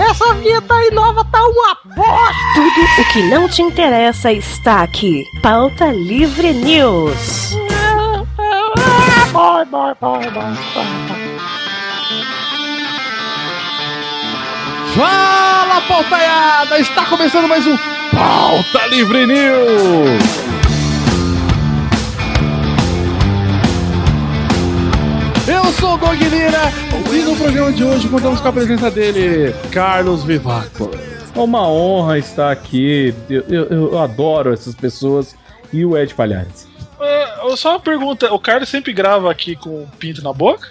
Essa vinheta aí nova tá uma bosta! Tudo o que não te interessa está aqui. Pauta Livre News. Bye, bye, bye, bye. Fala, pautaiada! Está começando mais um Pauta Livre News! Eu sou o Dog Lira e no programa de hoje contamos com a presença dele, Carlos Vivaco. É uma honra estar aqui, eu, eu- eu adoro essas pessoas e o Ed Palhares. É, só uma pergunta, o Carlos sempre grava aqui com o pinto na boca?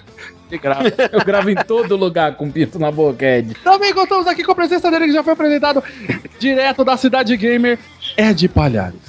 Eu gravo, eu gravo em todo lugar com pinto na boca, Ed. Também contamos aqui com a presença dele que já foi apresentado direto da Cidade Gamer, Ed Palhares.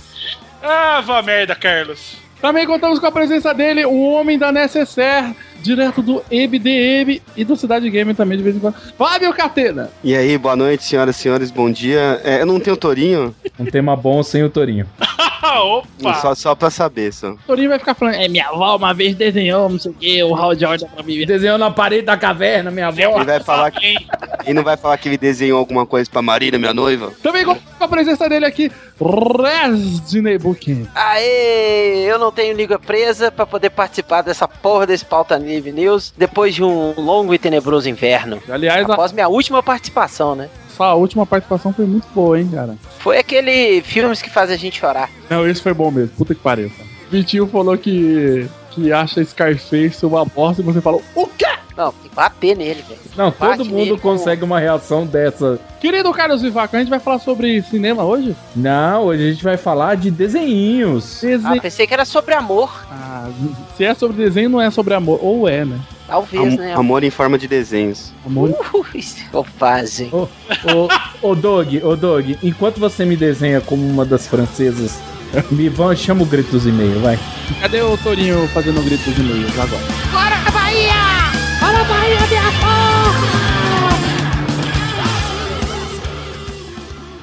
Ah, vá merda, Carlos. Também contamos com a presença dele, o homem da Necessaire, direto do EBDM e do Cidade Gamer também, de vez em quando. Fábio Catena! E aí, boa noite, senhoras e senhores, bom dia. É, eu não tenho tourinho, Um tema bom sem o Torinho. Opa! só, só pra saber, só. O Torinho vai ficar falando, é, minha avó uma vez desenhou, não sei o que, o Hal Jordan pra mim. Desenhou na parede da caverna, minha avó. Ele vai falar que, ele não vai falar que ele desenhou alguma coisa pra Marina, minha noiva? Também com a presença dele aqui, Resident Booking. Aê, eu não tenho língua presa pra poder participar dessa porra desse pauta Live News depois de um longo e tenebroso inverno. Aliás, a Após minha última participação, né? Sua última participação foi muito boa, hein, cara. Foi aquele filmes que fazem a gente chorar. Não, esse foi bom mesmo. Puta que pariu, cara. Vitinho falou que, que acha Scarface uma bosta e você falou, o quê? Não, tem que bater nele, velho. Não, Bate todo mundo com- consegue uma reação dessa. Querido Carlos Vivaco, a gente vai falar sobre cinema hoje? Não, hoje a gente vai falar de desenhinhos. Ah, pensei que era sobre amor. Ah, se é sobre desenho, não é sobre amor. Ou é, né? Talvez, Am- né? amor em forma de desenhos. Amor. Ui, bobagem. Ô, ô, ô Doug, ô Doug, enquanto você me desenha como uma das francesas, me vão, chama o grito dos e-mails, vai. Cadê o Torinho fazendo o grito dos e-mails agora? Bahia! Bora, Bahia, minha porra!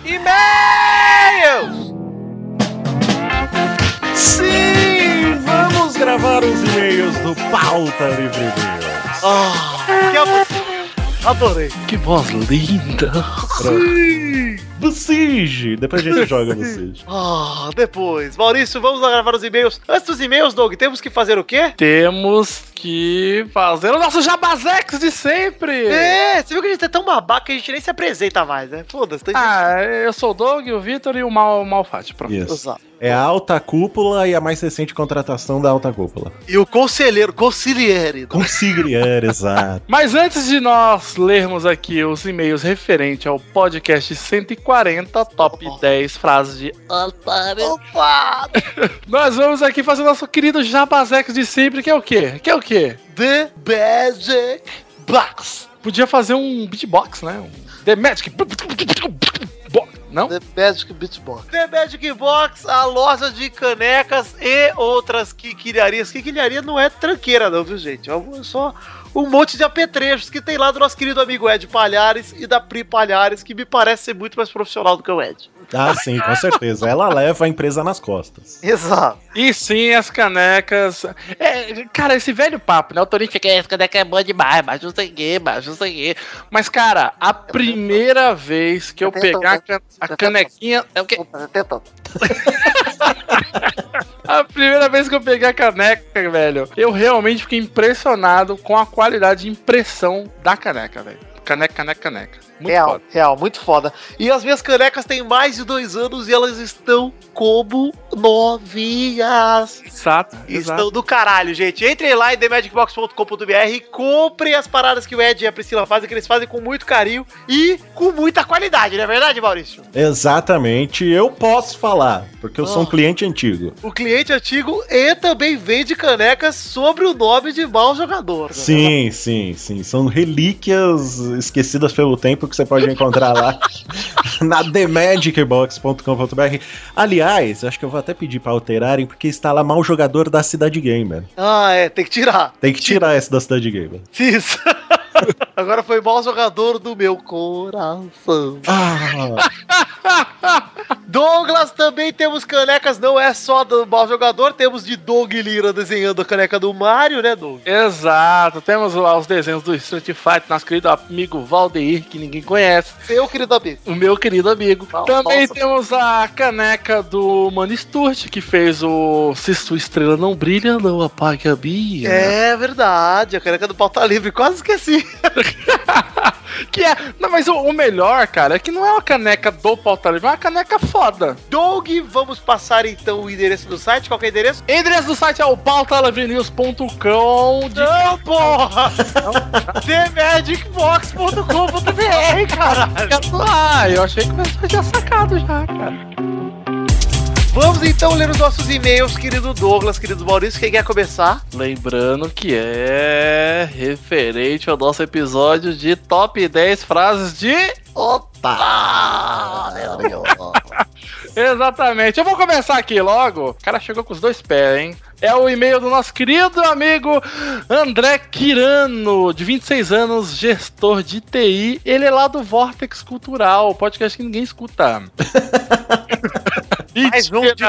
E-mails! Sim, vamos gravar os e-mails do Pauta Livre News. Ah, que abo- Adorei. Que voz linda. Sim, Bocige. Depois a gente joga Bocige. Ah, depois. Maurício, vamos lá gravar os e-mails. Antes dos e-mails, Doug, temos que fazer o quê? Temos que fazer o nosso jabazex de sempre. É, você viu que a gente é tão babaca que a gente nem se apresenta mais, né? Foda-se. Tem Ah, eu sou o Doug, o Vitor e o Mal, Malfatti. Pronto. gente... Isso. Exato. É a alta cúpula e a mais recente contratação da alta cúpula. E o conselheiro, consigliere. Consigliere, exato. Mas antes de nós lermos aqui os e-mails referente ao podcast 140, top 10 frases de otário, Opa! nós vamos aqui fazer o nosso querido jabazex de sempre, que é o quê? Que é o quê? The Magic Box. Podia fazer um beatbox, né? The Magic. Não? The Magic Beatbox. The Magic Box, a loja de canecas e outras quiquilharias. Quiquilharia não é tranqueira, não, viu, gente? É só um monte de apetrechos que tem lá do nosso querido amigo Ed Palhares e da Pri Palhares, que me parece ser muito mais profissional do que o Ed. Ah, sim, com certeza. Ela leva a empresa nas costas. Exato. E sim, as canecas. É, cara, esse velho papo, né? O Torinho fica, essa caneca é boa demais, mas não sei o que, mas não sei o que. Mas, cara, a primeira vez que eu pegar a can- a canequinha. É o quê? A primeira vez que eu peguei a caneca, velho, eu realmente fiquei impressionado com a qualidade de impressão da caneca, velho. Caneca, caneca, caneca. Muito real, foda. real, muito foda. E as minhas canecas têm mais de dois anos e elas estão como novinhas. Exato, Estão exato. do caralho, gente. Entrem lá em themagicbox.com.br e comprem as paradas que o Ed e a Priscila fazem, que eles fazem com muito carinho e com muita qualidade, não é verdade, Maurício? Exatamente, eu posso falar, porque eu sou um Oh. cliente antigo. O cliente antigo e também vende canecas sobre o nome de mau jogador. né? Sim, sim, sim. São relíquias esquecidas pelo tempo que você pode encontrar lá na themagicbox.com.br. Aliás, acho que eu vou até pedir pra alterarem, porque está lá mal jogador da Cidade Gamer. Ah, é, tem que tirar. Tem que tirar essa da Cidade Gamer. Isso. Agora foi mau jogador do meu coração. Ah, Douglas, também temos canecas, não é só do mau jogador, temos de Doug Lira desenhando a caneca do Mario, né, Doug? Exato, temos lá os desenhos do Street Fighter, nosso querido amigo Valdeir, que ninguém conhece. Seu querido amigo. O meu querido amigo. Nossa. Também temos a caneca do Mano Sturt, que fez o Se Sua Estrela Não Brilha, Não Apague a Minha. É verdade, a caneca do pauta livre, quase esqueci. Que é. Não, mas o, o melhor, cara, é que não é uma caneca do pauta livre, é uma caneca foda. Doug, vamos passar então o endereço do site, qual que é o endereço? O endereço do site é o pautalivrenews.com. De... Não, porra! TheMagicBox.com.br, cara! Ah, eu achei que você tinha sacado já, cara. Vamos então ler os nossos e-mails, querido Douglas, querido Maurício, quem quer começar? Lembrando que é referente ao nosso episódio de top 10 frases de. Opa! Exatamente. Eu vou começar aqui logo. O cara chegou com os dois pés, hein? É o e-mail do nosso querido amigo André Quirano, de 26 anos, gestor de TI. Ele é lá do Vortex Cultural, podcast que ninguém escuta. Mais um de...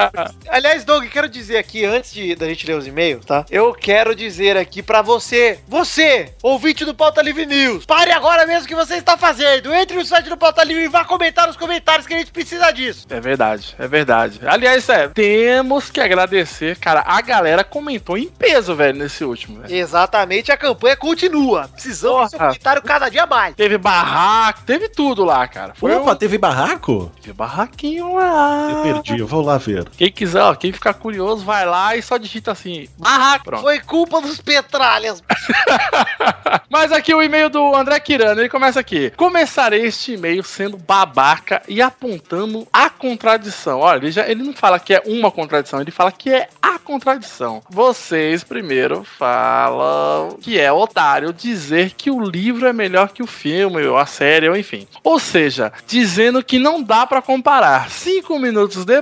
Aliás, Doug, quero dizer aqui, antes de, da gente ler os e-mails, tá? Eu quero dizer aqui pra você, você, ouvinte do Pauta Livre News, pare agora mesmo o que você está fazendo. Entre no site do Pauta Livre e vá comentar nos comentários que a gente precisa disso. É verdade, é verdade. Aliás, é, temos que agradecer, cara. A galera comentou em peso, velho, nesse último. Velho. Exatamente, a campanha continua. Precisamos do seu Porra. comentário cada dia mais. Teve barraco, teve tudo lá, cara. Foi Opa, um... teve barraco? Teve barraquinho lá. Eu perdi, eu vou lá ver. Quem quiser, ó, quem ficar curioso, vai lá e só digita assim, barraco. Pronto. Foi culpa dos petralhas. Mas aqui o e-mail do André Quirano, ele começa aqui. Começarei este e-mail sendo babaca e apontando a contradição. Olha, ele, já, ele não fala que é uma contradição, ele fala que é a contradição. Vocês primeiro falam que é otário dizer que o livro é melhor que o filme, ou a série, ou enfim. Ou seja, dizendo que não dá pra comparar. Cinco minutos depois,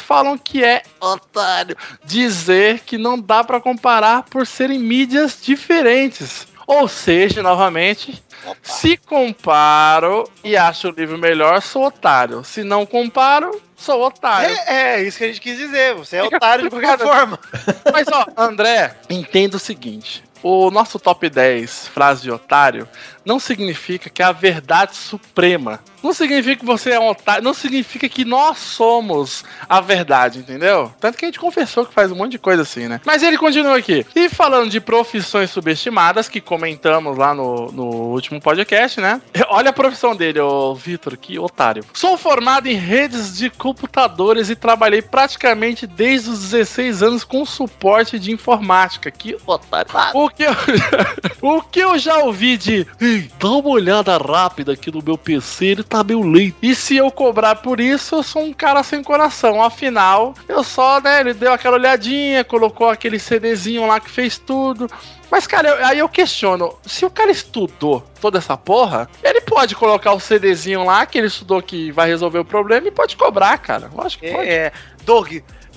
falam que é otário dizer que não dá pra comparar por serem mídias diferentes. Ou seja, novamente, se comparo e acho o livro melhor, sou otário. Se não comparo, sou otário. É, é isso que a gente quis dizer. Você é Fica otário de qualquer forma. Mas ó, André, entenda o seguinte: o nosso top 10 frase de otário não significa que é a verdade suprema. Não significa que você é um otário, não significa que nós somos a verdade, entendeu? Tanto que a gente confessou que faz um monte de coisa assim, né? Mas ele continua aqui. E falando de profissões subestimadas, que comentamos lá no, no último podcast, né? Olha a profissão dele, ô Vitor, que otário. Sou formado em redes de computadores e trabalhei praticamente desde os 16 anos com suporte de informática. Que otário. O que eu, o que eu já ouvi de Ei, dá uma olhada rápida aqui no meu PC, ele tá meio lento. E se eu cobrar por isso, eu sou um cara sem coração. Afinal, eu só, né, ele deu aquela olhadinha, colocou aquele CDzinho lá que fez tudo. Mas, cara, eu- aí eu questiono: se o cara estudou toda essa porra, ele pode colocar o CDzinho lá que ele estudou que vai resolver o problema e pode cobrar, cara. Lógico que pode. É, Doug,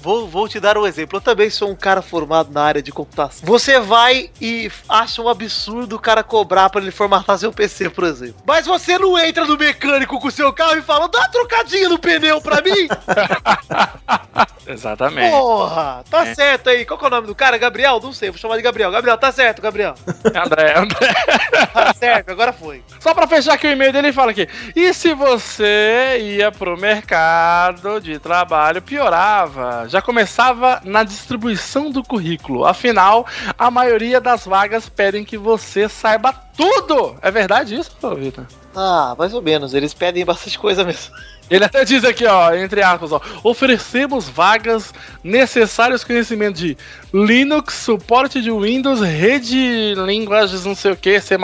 vou, vou te dar um exemplo. Eu também sou um cara formado na área de computação. Você vai e acha um absurdo o cara cobrar pra ele formatar seu PC, por exemplo. Mas você não entra no mecânico com o seu carro e fala, dá uma trocadinha no pneu pra mim? Exatamente. Porra, tá É. certo aí. Qual que é o nome do cara? Gabriel? Não sei, vou chamar de Gabriel. Gabriel, tá certo, Gabriel. André, André. Tá certo, agora foi. Só pra fechar aqui o e-mail dele, ele fala aqui: e se você ia pro mercado de trabalho, piorava. Já começava na distribuição do currículo. Afinal, a maioria das vagas pedem que você saiba tudo. É verdade isso, Vitor? Ah, mais ou menos. Eles pedem bastante coisa mesmo. Ele até diz aqui, ó, entre aspas, ó, oferecemos vagas necessários conhecimento de Linux, suporte de Windows, rede, linguagens não sei o que, C++,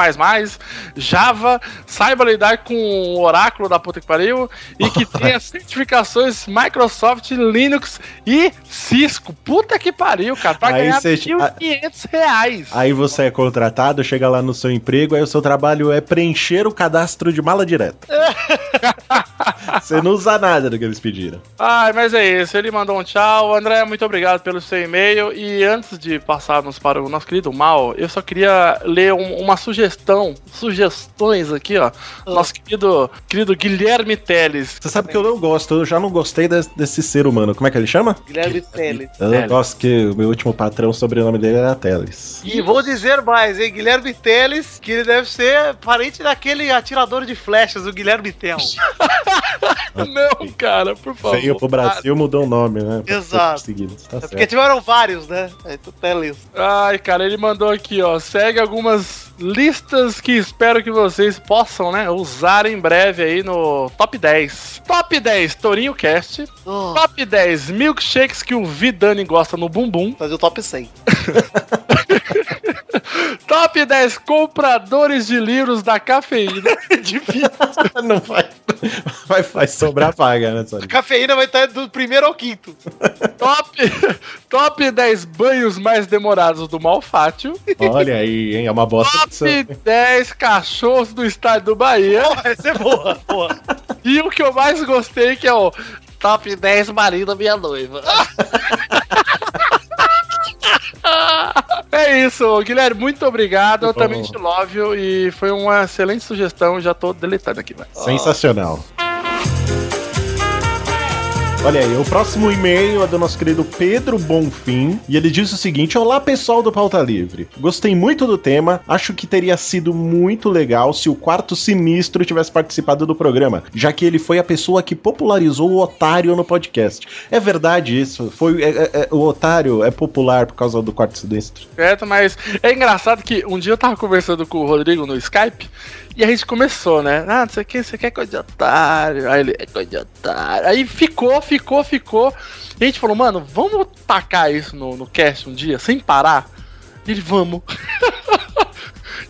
Java, saiba lidar com o oráculo da puta que pariu e que tenha certificações Microsoft, Linux e Cisco. Puta que pariu, cara, pra Aí ganhar 1.500 reais. Aí você é contratado, chega lá no seu emprego, aí o seu trabalho é preencher o cadastro de mala direta. você não usa nada do que eles pediram. Ai, mas é isso. Ele mandou bom, tchau. André, muito obrigado pelo seu e-mail. E antes de passarmos para o nosso querido Mal, eu só queria ler um- uma sugestão, sugestões aqui, ó. Nosso querido, querido Guilherme Teles. Você sabe que eu não gosto, eu já não gostei des- desse ser humano. Como é que ele chama? Guilherme Teles. Eu gosto que o meu último patrão, o sobrenome dele era Teles. E vou dizer mais, hein? Guilherme Teles, que ele deve ser parente daquele atirador de flechas, o Guilherme Tel. Não, cara, por favor. Veio pro Brasil, mudou o nome, né? Exato. Tá É porque certo. tiveram vários, né? Aí tu Teles. Ai, cara, ele mandou aqui, ó. Segue algumas listas que espero que vocês possam, né, usar em breve aí no Top 10. Top 10, Torinho Cast. Oh, Top 10, milkshakes que o Vidani gosta no bumbum. fazer o top 100. Top 10, compradores de livros da cafeína. Difícil. não vai, vai, vai sobrar vaga, né, Sônia? Cafeína vai estar do primeiro ao quinto. Top, top 10 banhos mais demorados do Malfátio. Olha aí, hein? É uma bosta Top opção. 10 cachorros do estádio do Bahia. Porra, essa é boa, boa. E o que eu mais gostei que é o Top 10 marido da minha noiva. É isso, Guilherme, muito obrigado. Eu também te love you, e foi uma excelente sugestão. Já tô deletando aqui, vai. Sensacional. Olha aí, o próximo e-mail é do nosso querido Pedro Bonfim e ele diz o seguinte: Olá pessoal do Pauta Livre. Gostei muito do tema, acho que teria sido muito legal se o quarto sinistro tivesse participado do programa, já que ele foi a pessoa que popularizou o otário no podcast. É verdade isso? Foi é- é- é- o otário é popular por causa do quarto sinistro. Certo, mas é engraçado que um dia eu tava conversando com o Rodrigo no Skype e a gente começou, né? Ah, não sei o que, você quer coisa de otário. Aí ele, é coisa de otário. Aí ficou, ficou, ficou. E a gente falou, mano, vamos tacar isso no, no cast um dia, sem parar? E ele, vamos.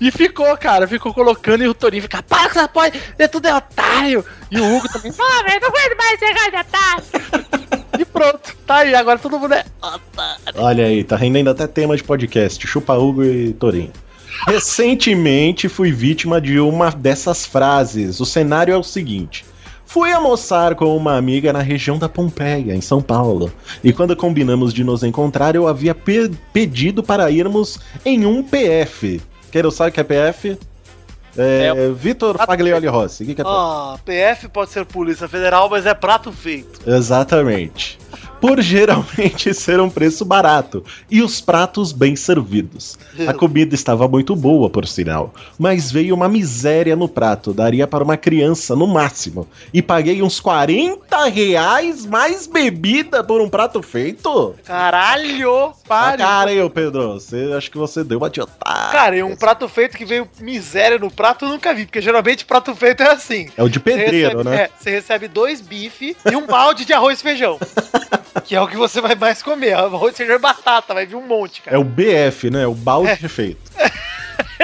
E ficou, cara, ficou colocando e o Torinho fica, para que essa porra, é tudo é otário. E o Hugo também, Pô, velho, não aguento mais chegar de otário. e pronto, tá aí, agora todo mundo é otário. Olha aí, tá rendendo até tema de podcast. Chupa Hugo e Torinho. Recentemente fui vítima de uma dessas frases. O cenário é o seguinte. Fui almoçar com uma amiga na região da Pompeia, em São Paulo. E quando combinamos de nos encontrar, eu havia pe- pedido para irmos em um PF. Quero saber o que é PF? É, Vitor Faglioli Rossi. O que, que é? Ah, PF pode ser Polícia Federal, mas é prato feito. Exatamente. Por geralmente ser um preço barato e os pratos bem servidos. A comida estava muito boa, por sinal, mas veio uma miséria no prato, daria para uma criança no máximo. E paguei uns 40 reais mais bebida por um prato feito? Caralho! Ah, Pare! cara, eu, Pedro, você, acho que você deu uma otário. Cara, e um prato feito que veio miséria no prato eu nunca vi, porque geralmente prato feito é assim. É o de pedreiro, recebe- né? É, você recebe dois bife e um balde de arroz e feijão. que é o que você vai mais comer. Arroz, feijão e batata, vai vir um monte, cara. É o BF, né? O balde feito.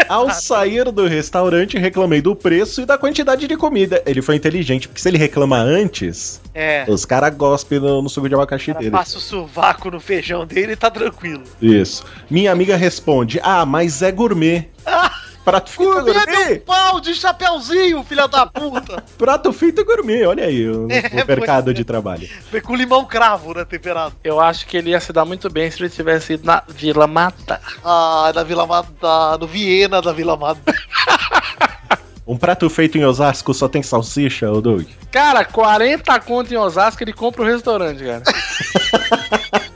Ao sair do restaurante, reclamei do preço e da quantidade de comida. Ele foi inteligente, porque se ele reclama antes, É. os caras gospem no, no suco de abacaxi dele. passa o sovaco no feijão dele e tá tranquilo. Isso. Minha amiga responde: Ah, mas é gourmet. Prato feito é Gourmet gourmet. meu pau de chapeuzinho, filha da puta! Prato feito é gourmet. Olha aí o, o É, mercado pois é. de trabalho. Foi com limão cravo, né, temperado. Eu acho que ele ia se dar muito bem se ele tivesse ido na Vila Mata. Ah, da Vila Mata, no Viena da Vila Mata. Um prato feito em Osasco só tem salsicha, ô Doug? Cara, 40 conto em Osasco, ele compra o restaurante, cara.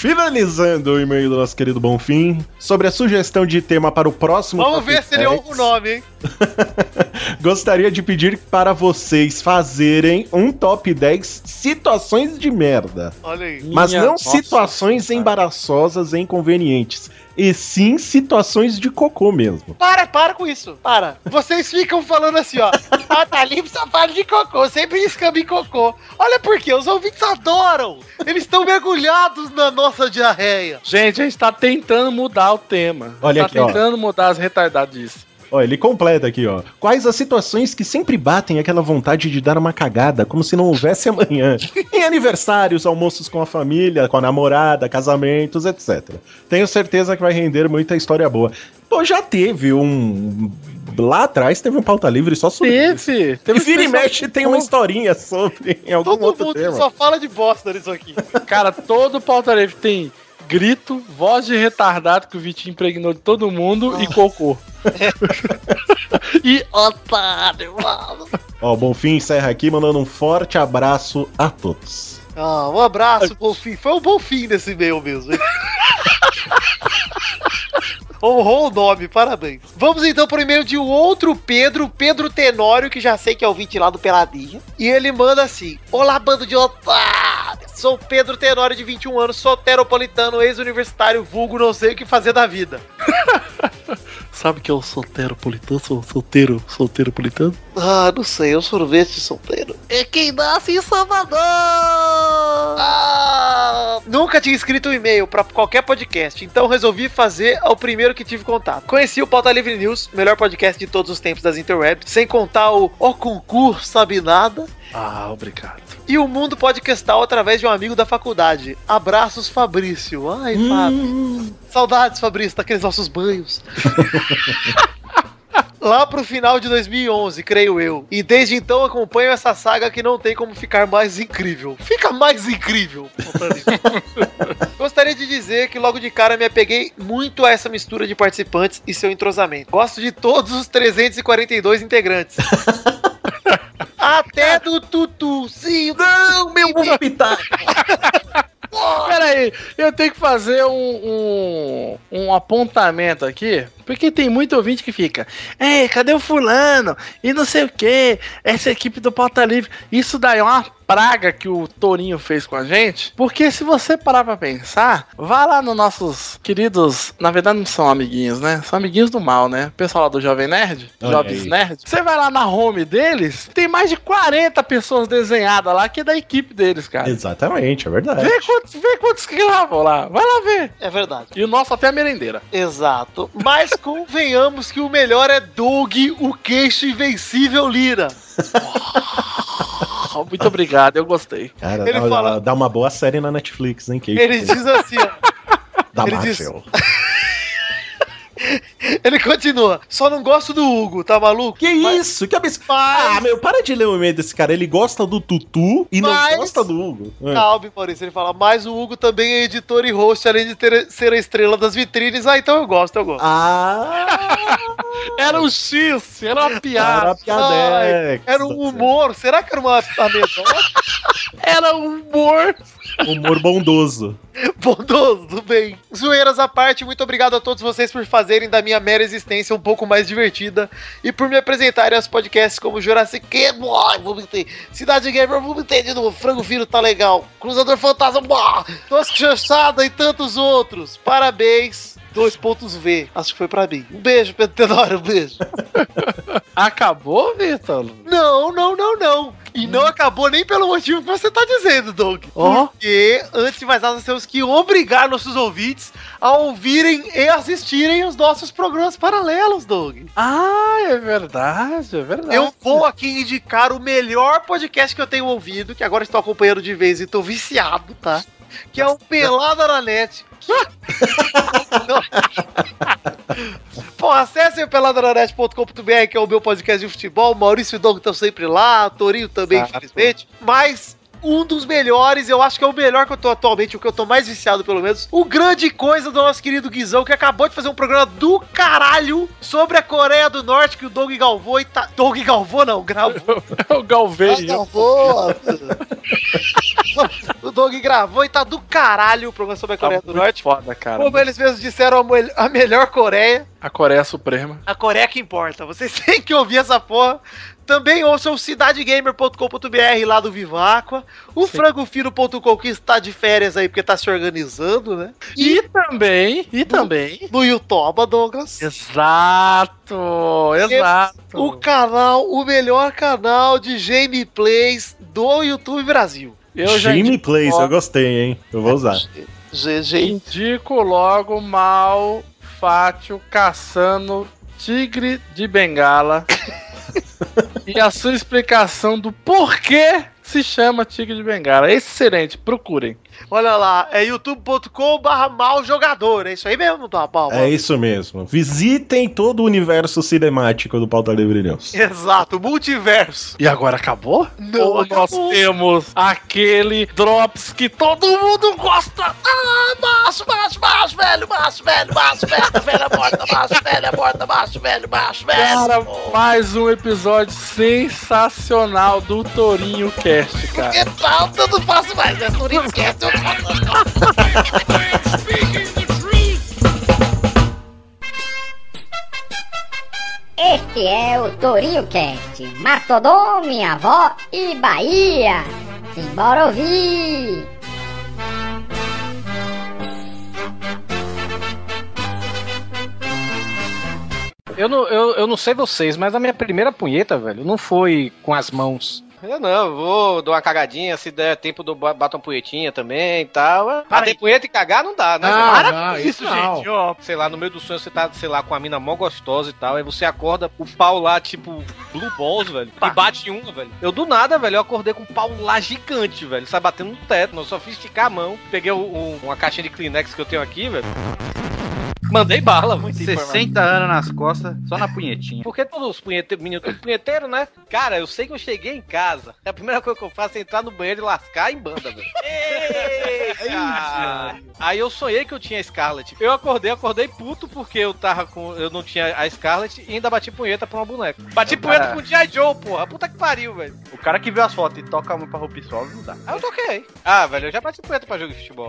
Finalizando o e-mail do nosso querido Bonfim, sobre a sugestão de tema para o próximo. Vamos ver se ele 10, ouve o nome, hein? Gostaria de pedir para vocês fazerem um top 10 situações de merda. Olha aí. Mas Minha não nossa situações embaraçosas e inconvenientes. E sim situações de cocô mesmo. Para, para com isso. Para. Vocês ficam falando assim, ó. Ah, tá limpo, safado de cocô. Sempre escamba em cocô. Olha por quê. Os ouvintes adoram. Eles estão mergulhados na nossa diarreia. Gente, a gente tá tentando mudar o tema. Olha tá aqui, ó. tentando mudar as retardadices. Ó, ele completa aqui, ó. Quais as situações que sempre batem aquela vontade de dar uma cagada, como se não houvesse amanhã? em aniversários, almoços com a família, com a namorada, casamentos, etc. Tenho certeza que vai render muita história boa. Pô, já teve um lá atrás teve um pauta livre só sobre isso. Teve. E Teve vira e mexe tem uma historinha sobre em algum Todo outro mundo tema. só fala de bosta nisso aqui. Cara, todo pauta livre tem grito, voz de retardado que o Vitinho impregnou de todo mundo e cocô. e otário, mano. Ó, o Bonfim encerra aqui mandando um forte abraço a todos. Ah, um abraço, Bonfim. Foi um bom fim nesse e-mail mesmo, hein? Honrou o nome, parabéns. Vamos então pro de um outro Pedro, Pedro Tenório, que já sei que é o ouvinte lá do Peladinha. E ele manda assim: Olá, bando de otários. Sou Pedro Tenório, de 21 anos, soteropolitano, ex-universitário, vulgo, não sei o que fazer da vida. Sabe que é o solteiro-politano? Sou solteiro, solteiro-politano? Ah, não sei, é um sorvete solteiro. É quem nasce em Salvador! Ah, nunca tinha escrito um e-mail pra qualquer podcast, então resolvi fazer ao primeiro que tive contato. Conheci o Pauta Livre News, melhor podcast de todos os tempos das interwebs, sem contar o O Concurso Sabe Nada Ah, obrigado. e o Mundo Podcastal através de um amigo da faculdade. Abraços, Fabrício. Ai, Fábio. Saudades, Fabrício, daqueles nossos banhos. Lá pro final de 2011, creio eu. E desde então acompanho essa saga que não tem como ficar mais incrível. Fica mais incrível! Gostaria de dizer que logo de cara me apeguei muito a essa mistura de participantes e seu entrosamento. Gosto de todos os 342 integrantes. Até do Tutu. Sim, Não, meu pitaco! Pera aí, eu tenho que fazer um, um, um apontamento aqui, porque tem muito ouvinte que fica, Ei, cadê o fulano? E não sei o que, essa equipe do Pauta Livre. Isso daí é uma praga que o Torinho fez com a gente, porque se você parar pra pensar, vá lá nos nossos queridos, na verdade não são amiguinhos, né? São amiguinhos do mal, né? O pessoal lá do Jovem Nerd, Olha Jovens aí. Nerd. Você vai lá na home deles, tem mais de 40 pessoas desenhadas lá, que é da equipe deles, cara. Exatamente, é verdade. Vê quantos, vê quantos que gravam lá. Vai lá ver. É verdade. E o nosso até a merendeira. Exato. Mas convenhamos que o melhor é Doug, o queixo invencível Lira. Oh, muito obrigado, eu gostei. Cara, Ele dá, fala- dá uma boa série na Netflix, hein, Kate? Ele diz assim, ó. da ele diz- Marvel. Ele continua. Só não gosto do Hugo, tá maluco? Que Mas- isso? Que absurdo. Ah, meu, para de ler o e-mail desse cara. Ele gosta do Tutu e Mas- não gosta do Hugo. É. Calma, Maurício. Ele fala, mas o Hugo também é editor e host, além de ter, ser a estrela das vitrines. Ah, então eu gosto, eu gosto. Ah, Era um X, era uma era piada. piadex. Era um humor. Será que era uma anedota? Era um humor. Humor bondoso. Bondoso, tudo bem. Zoeiras à parte, muito obrigado a todos vocês por fazerem da minha mera existência um pouco mais divertida e por me apresentarem aos podcasts como Jurassic Game, vomitei. Cidade Gamer, vomitei de novo. Frango Filho tá legal. Cruzador Fantasma, bah, Tosca Chanchada e tantos outros. Parabéns. Dois pontos V. Acho que foi pra mim. Um beijo, Pedro Tenório, um beijo. Acabou, Vitor? Não, não, não, não. E não acabou nem pelo motivo que você tá dizendo, Doug. Ó. Porque, antes de mais nada, nós temos que obrigar nossos ouvintes a ouvirem e assistirem os nossos programas paralelos, Doug. Ah, é verdade, é verdade. Eu vou aqui indicar o melhor podcast que eu tenho ouvido, que agora estou acompanhando de vez e tô viciado, tá? Que é o Pelada na Net. Pô, acessem o peladananet.com.br, que é o meu podcast de futebol. Maurício e o Doug estão sempre lá, Torinho também, infelizmente. Mas um dos melhores, eu acho que é o melhor que eu tô atualmente, o que eu tô mais viciado, pelo menos. O grande coisa do nosso querido Guizão, que acabou de fazer um programa do caralho sobre a Coreia do Norte, que o Doug Galvô e tá. Doug Galvô não, gravou. o Galvei. Gravou. o Doug gravou e tá do caralho o programa sobre a Coreia do Norte. Foda, cara. Como eles mesmos disseram, a melhor Coreia. A Coreia Suprema. A Coreia que importa. Vocês têm que ouvir essa porra. Também ouçam o cidadegamer.com.br lá do Viváqua. O frangofino.com que está de férias aí porque tá se organizando, né? E também, e também. No Yutoba, Douglas. Exato, exato. O canal, o melhor canal de gameplays do YouTube Brasil. Eu já Jimmy indico Plays, eu gostei, hein? Eu vou usar. GG. indico logo Mal Fátio caçando tigre de bengala. e a sua explicação do porquê se chama tigre de bengala. Excelente, procurem. Olha lá, é youtube.com barra mal jogador. É isso aí mesmo, Dom Palma? É isso mesmo. Visitem todo o universo cinemático do Pauta Livre News. Exato, multiverso. E agora acabou? Não, Ou nós acabou. temos aquele Drops que todo mundo gosta? Ah, macho, macho, macho, velho, macho, velho, macho, velho, velha morta, macho, velha morta, macho, velho, macho, velho. Cara, mais um episódio sensacional do Torinho Cast, cara. Que tal? Eu não faço mais, né? Isso que eu Este é o Torinho Cast, Mastodon, minha avó e Bahia. Simbora ouvir! Eu não, eu, eu não sei vocês, mas a minha primeira punheta, velho, não foi com as mãos. Eu não, vou dar uma cagadinha, se der tempo, do bato uma punhetinha também e tal. Bater punheta e cagar não dá, né? Não, Para não, isso não. gente, ó. Sei lá, no meio do sonho você tá, sei lá, com a mina mó gostosa e tal, aí você acorda, o pau lá, tipo, blue balls, velho, e bate uma, velho. Eu do nada, velho, eu acordei com um pau lá gigante, velho, sai batendo no teto, eu só fiz esticar a mão, peguei o- o- uma caixinha de Kleenex que eu tenho aqui, velho. Mandei bala, muito 60 anos nas costas, só na punhetinha. porque todos os punheteiros, tudo punheteiro, né? Cara, eu sei que eu cheguei em casa. A primeira coisa que eu faço é entrar no banheiro e lascar em banda, velho. Aí eu sonhei que eu tinha a Scarlet. Eu acordei, acordei puto porque eu tava com. Eu não tinha a Scarlet e ainda bati punheta pra uma boneca. Bati O punheta cara- com o G.I. Joe, porra. Puta que pariu, velho. O cara que viu as fotos e toca a mão pra roupa suave não dá. Aí eu toquei. Ah, velho, eu já bati punheta pra jogo de futebol.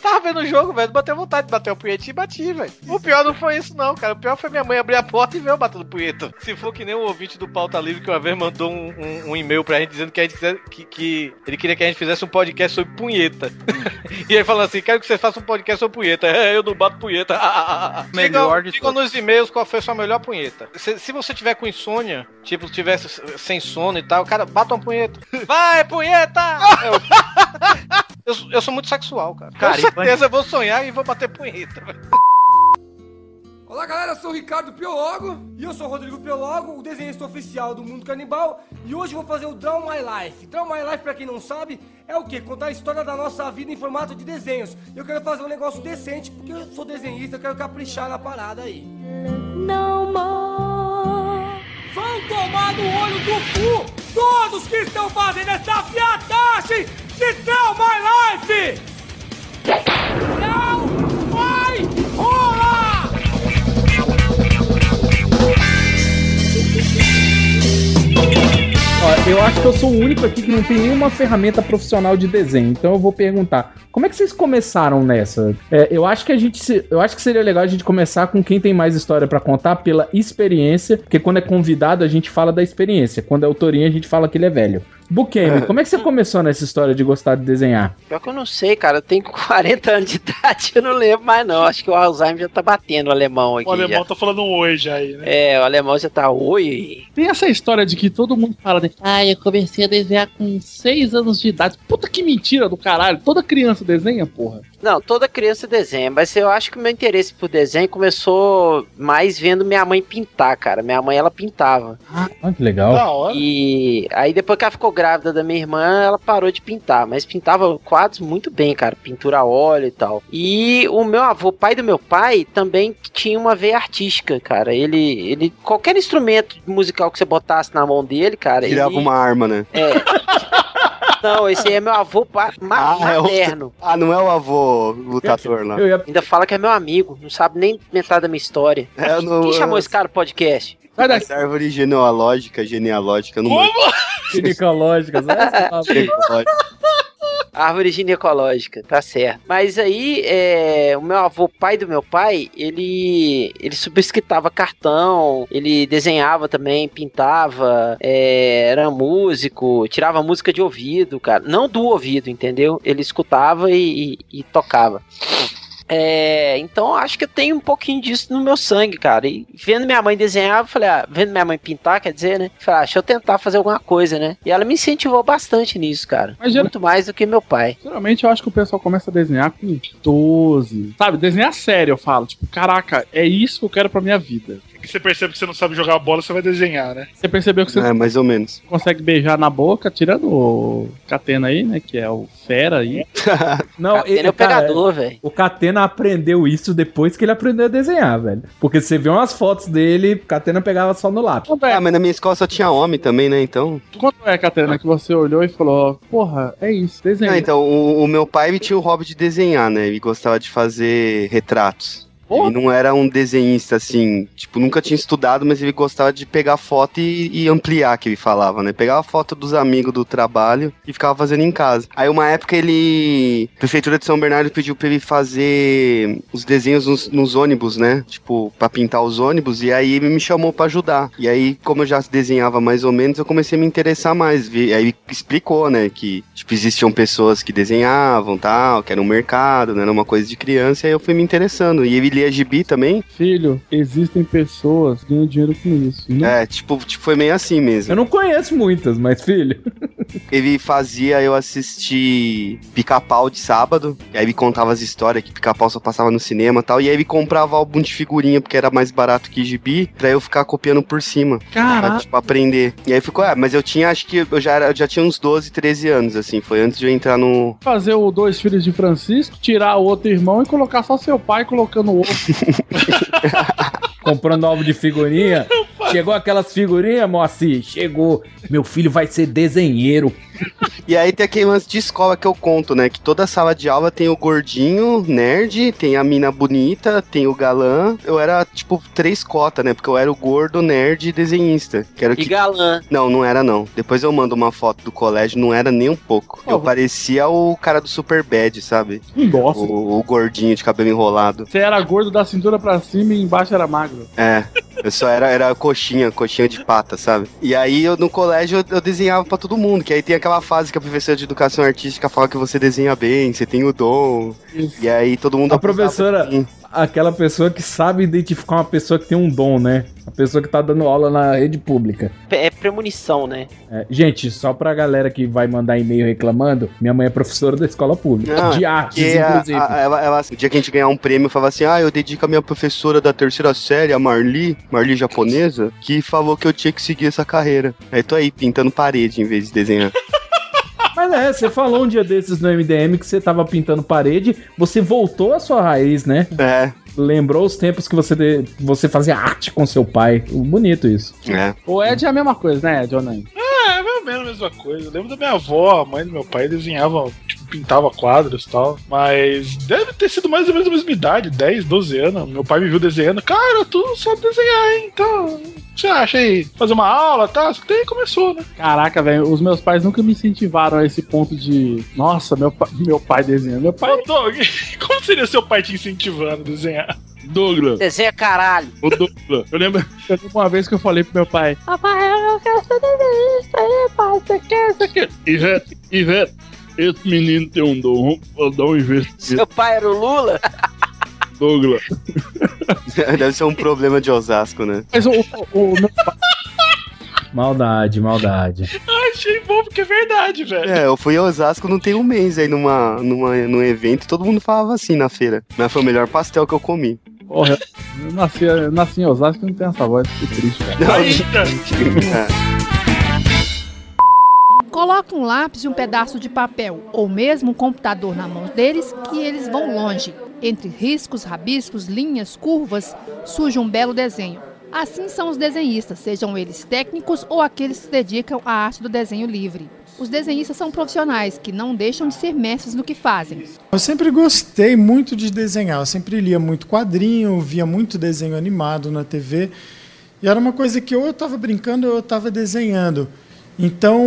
Tava vendo o jogo, velho. Bateu vontade de bater o punheta e bati, velho. O pior não foi isso, não, cara. O pior foi minha mãe abrir a porta e ver eu batendo punheta. Se for que nem o ouvinte do Pauta Livre que uma vez mandou um, um- um e-mail pra gente dizendo que, a gente quiser- que, que ele queria que a gente fizesse um podcast sobre punheta. e aí falando assim: quero que você faça um podcast sobre punheta. É, eu não bato punheta. Melhor de digam, digam nos e-mails qual foi a sua melhor punheta. Se, se você tiver com insônia, tipo, tivesse sem sono e tal, cara, bata uma punheta. Vai, punheta! Eu- eu, sou- eu sou muito sexual, cara. Cara, certeza eu vou sonhar e vou bater punheta. Olá galera, eu sou o Ricardo Piologo e eu sou o Rodrigo Piologo, o desenhista oficial do Mundo Canibal e hoje eu vou fazer o Draw My Life. Draw My Life, pra quem não sabe, é o que? Contar a história da nossa vida em formato de desenhos. Eu quero fazer um negócio decente porque eu sou desenhista, eu quero caprichar na parada aí. Não Vão tomar no olho do cu todos que estão fazendo essa piadagem de Draw My Life! Não vai rolar! Eu acho que eu sou o único aqui que não tem nenhuma ferramenta profissional de desenho. Então eu vou perguntar: como é que vocês começaram nessa? É, eu acho que a gente, eu acho que seria legal a gente começar com quem tem mais história pra contar pela experiência, porque quando é convidado a gente fala da experiência, quando é autorinha a gente fala que ele é velho. Bukemi, como é que você começou nessa história de gostar de desenhar? Pior que eu não sei, cara. Eu tenho 40 anos de idade, eu não lembro mais, não. Acho que o Alzheimer já tá batendo o alemão aqui. O alemão já. tá falando um oi já aí, né? É, o alemão já tá oi. Tem essa história de que todo mundo fala de, ah, eu comecei a desenhar com 6 anos de idade. Puta que mentira do caralho. Toda criança desenha, porra. Não, toda criança desenha, mas eu acho que o meu interesse por desenho começou mais vendo minha mãe pintar, cara. Minha mãe, ela pintava. Ah, que legal. E aí depois que ela ficou grávida da minha irmã, ela parou de pintar, mas pintava quadros muito bem, cara, pintura a óleo e tal. E o meu avô, pai do meu pai, também tinha uma veia artística, cara. Ele, ele qualquer instrumento musical que você botasse na mão dele, cara, Tirava ele, uma arma, né? É. Não, esse aí é meu avô pa- ma- Ah, é o- materno. Ah, não é o avô lutador lá. Ainda fala que é meu amigo, não sabe nem metade da minha história. É, não- Quem chamou esse cara podcast? Essa árvore genealógica, genealógica, não Ginecológicas, né? Ginecológica. Árvore ginecológica, tá certo. Mas aí, é, o meu avô, pai do meu pai, ele ele subscritava cartão, ele desenhava também, pintava, é, era músico, tirava música de ouvido, cara. Não do ouvido, entendeu? Ele escutava e, e- e tocava. É, então acho que eu tenho um pouquinho disso no meu sangue, cara. E vendo minha mãe desenhar, eu falei, ah, vendo minha mãe pintar, quer dizer, né? Falei, ah, deixa eu tentar fazer alguma coisa, né? E ela me incentivou bastante nisso, cara. Mas Muito mais do que meu pai. Geralmente eu acho que o pessoal começa a desenhar com 12. Sabe, desenhar sério, eu falo. Tipo, caraca, é isso que eu quero pra minha vida. E você percebe que você não sabe jogar bola, você vai desenhar, né? Você percebeu que você É, mais ou menos. consegue beijar na boca, tirando o Catena aí, né? Que é o fera aí. Não, Catena ele- é o pegador, velho. O Catena aprendeu isso depois que ele aprendeu a desenhar, velho. Porque você vê umas fotos dele, o Catena pegava só no lápis. Ah, mas na minha escola só tinha homem também, né? Então. Quanto é, Catena, que você olhou e falou, porra, é isso, desenha. Ah, então, o, o meu pai tinha o hobby de desenhar, né? Ele gostava de fazer retratos. Ele não era um desenhista assim, tipo, nunca tinha estudado, mas ele gostava de pegar foto e, e ampliar, que ele falava, né? Pegava foto dos amigos do trabalho e ficava fazendo em casa. Aí uma época ele. A Prefeitura de São Bernardo pediu pra ele fazer os desenhos nos, nos ônibus, né? Tipo, pra pintar os ônibus, e aí ele me chamou pra ajudar. E aí, como eu já desenhava mais ou menos, eu comecei a me interessar mais. Vi- Aí ele explicou, né, que tipo, existiam pessoas que desenhavam tal, que era um mercado, né? Era uma coisa de criança, e aí eu fui me interessando. E ele lia gibi também. Filho, existem pessoas ganhando dinheiro com isso. Não É, tipo, tipo, foi meio assim mesmo. Eu não conheço muitas, mas filho. Ele fazia eu assistir pica-pau de sábado, e aí ele contava as histórias que pica-pau só passava no cinema e tal, e aí ele comprava álbum de figurinha porque era mais barato que gibi, pra eu ficar copiando por cima. Caraca. Pra, tipo, aprender. E aí ficou, é, mas eu tinha, acho que eu já, era, eu já tinha uns 12, 13 anos, assim, foi antes de eu entrar no. Fazer o dois filhos de Francisco, tirar o outro irmão e colocar só seu pai colocando o outro. Comprando álbum de figurinha. Chegou aquelas figurinhas, Moacir? Chegou. Meu filho vai ser desenheiro. E aí tem aquele lance de escola que eu conto, né? Que toda sala de aula tem o gordinho, nerd, tem a mina bonita, tem o galã. Eu era, tipo, três cotas, né? Porque eu era o gordo, nerd e desenhista. Que E que... galã. Não, não era não. Depois eu mando uma foto do colégio, não era nem um pouco. Eu parecia o cara do Super Bad, sabe? Nossa. O, o gordinho de cabelo enrolado. Você era gordo da cintura pra cima e embaixo era magro. É, eu só era, era coxinha, coxinha de pata, sabe? E aí eu no colégio eu, eu desenhava pra todo mundo, que aí tem aquela fase que a professora de educação artística fala que você desenha bem, você tem o dom. E aí todo mundo A professora, aquela pessoa que sabe identificar uma pessoa que tem um dom, né? A pessoa que tá dando aula na rede pública. É premonição, né? É, gente, só pra galera que vai mandar e-mail reclamando, minha mãe é professora da escola pública. Não, de artes, a- inclusive. a- ela, ela- o dia que a gente ganhar um prêmio, falava assim: Ah, eu dedico a minha professora da terceira série, a Marli, Marli japonesa, que falou que eu tinha que seguir essa carreira. Aí tô aí pintando parede em vez de desenhar. Mas é, você falou um dia desses no MDM que você tava pintando parede, você voltou à sua raiz, né? É. Lembrou os tempos que você, de- você fazia arte com seu pai. Bonito isso. É. O Ed é a mesma coisa, né, Ed? Não? É, mais ou menos a mesma coisa. Eu lembro da minha avó, a mãe do meu pai desenhava, pintava quadros e tal. Mas deve ter sido mais ou menos a mesma idade, 10, 12 anos. Meu pai me viu desenhando. Cara, tu sabe desenhar, hein? Então, o que você acha aí? Fazer uma aula e que daí começou, né? Caraca, velho, os meus pais nunca me incentivaram a esse ponto de. Nossa, meu, pa- meu pai desenhando. Meu pai. Ô, Doug, como seria seu pai te incentivando a desenhar? Douglas. Desenha caralho. Ô, Douglas. Eu lembro, eu lembro uma vez que eu falei pro meu pai: Papai, eu quero ser desenhista aí, pai. Você quer, você quer? Ivete, Ivete, esse menino tem um dom, vou dar um investimento. Seu pai era o Lula? Douglas. Deve ser um problema de Osasco, né? Mas o, o, o meu pai. Maldade, maldade. Achei bom porque é verdade, velho. É, eu fui a Osasco não tem um mês aí numa, numa, num evento e todo mundo falava assim na feira. Mas foi o melhor pastel que eu comi. Porra, eu nasci, eu nasci em Osasco e não tenho essa voz, que triste, cara. É. Coloque um lápis e um pedaço de papel, ou mesmo um computador na mão deles, que eles vão longe. Entre riscos, rabiscos, linhas, curvas, surge um belo desenho. Assim são os desenhistas, sejam eles técnicos ou aqueles que se dedicam à arte do desenho livre. Os desenhistas são profissionais que não deixam de ser mestres no que fazem. Eu sempre gostei muito de desenhar. Eu sempre lia muito quadrinho, via muito desenho animado na TV. E era uma coisa que ou eu estava brincando ou eu estava desenhando. Então,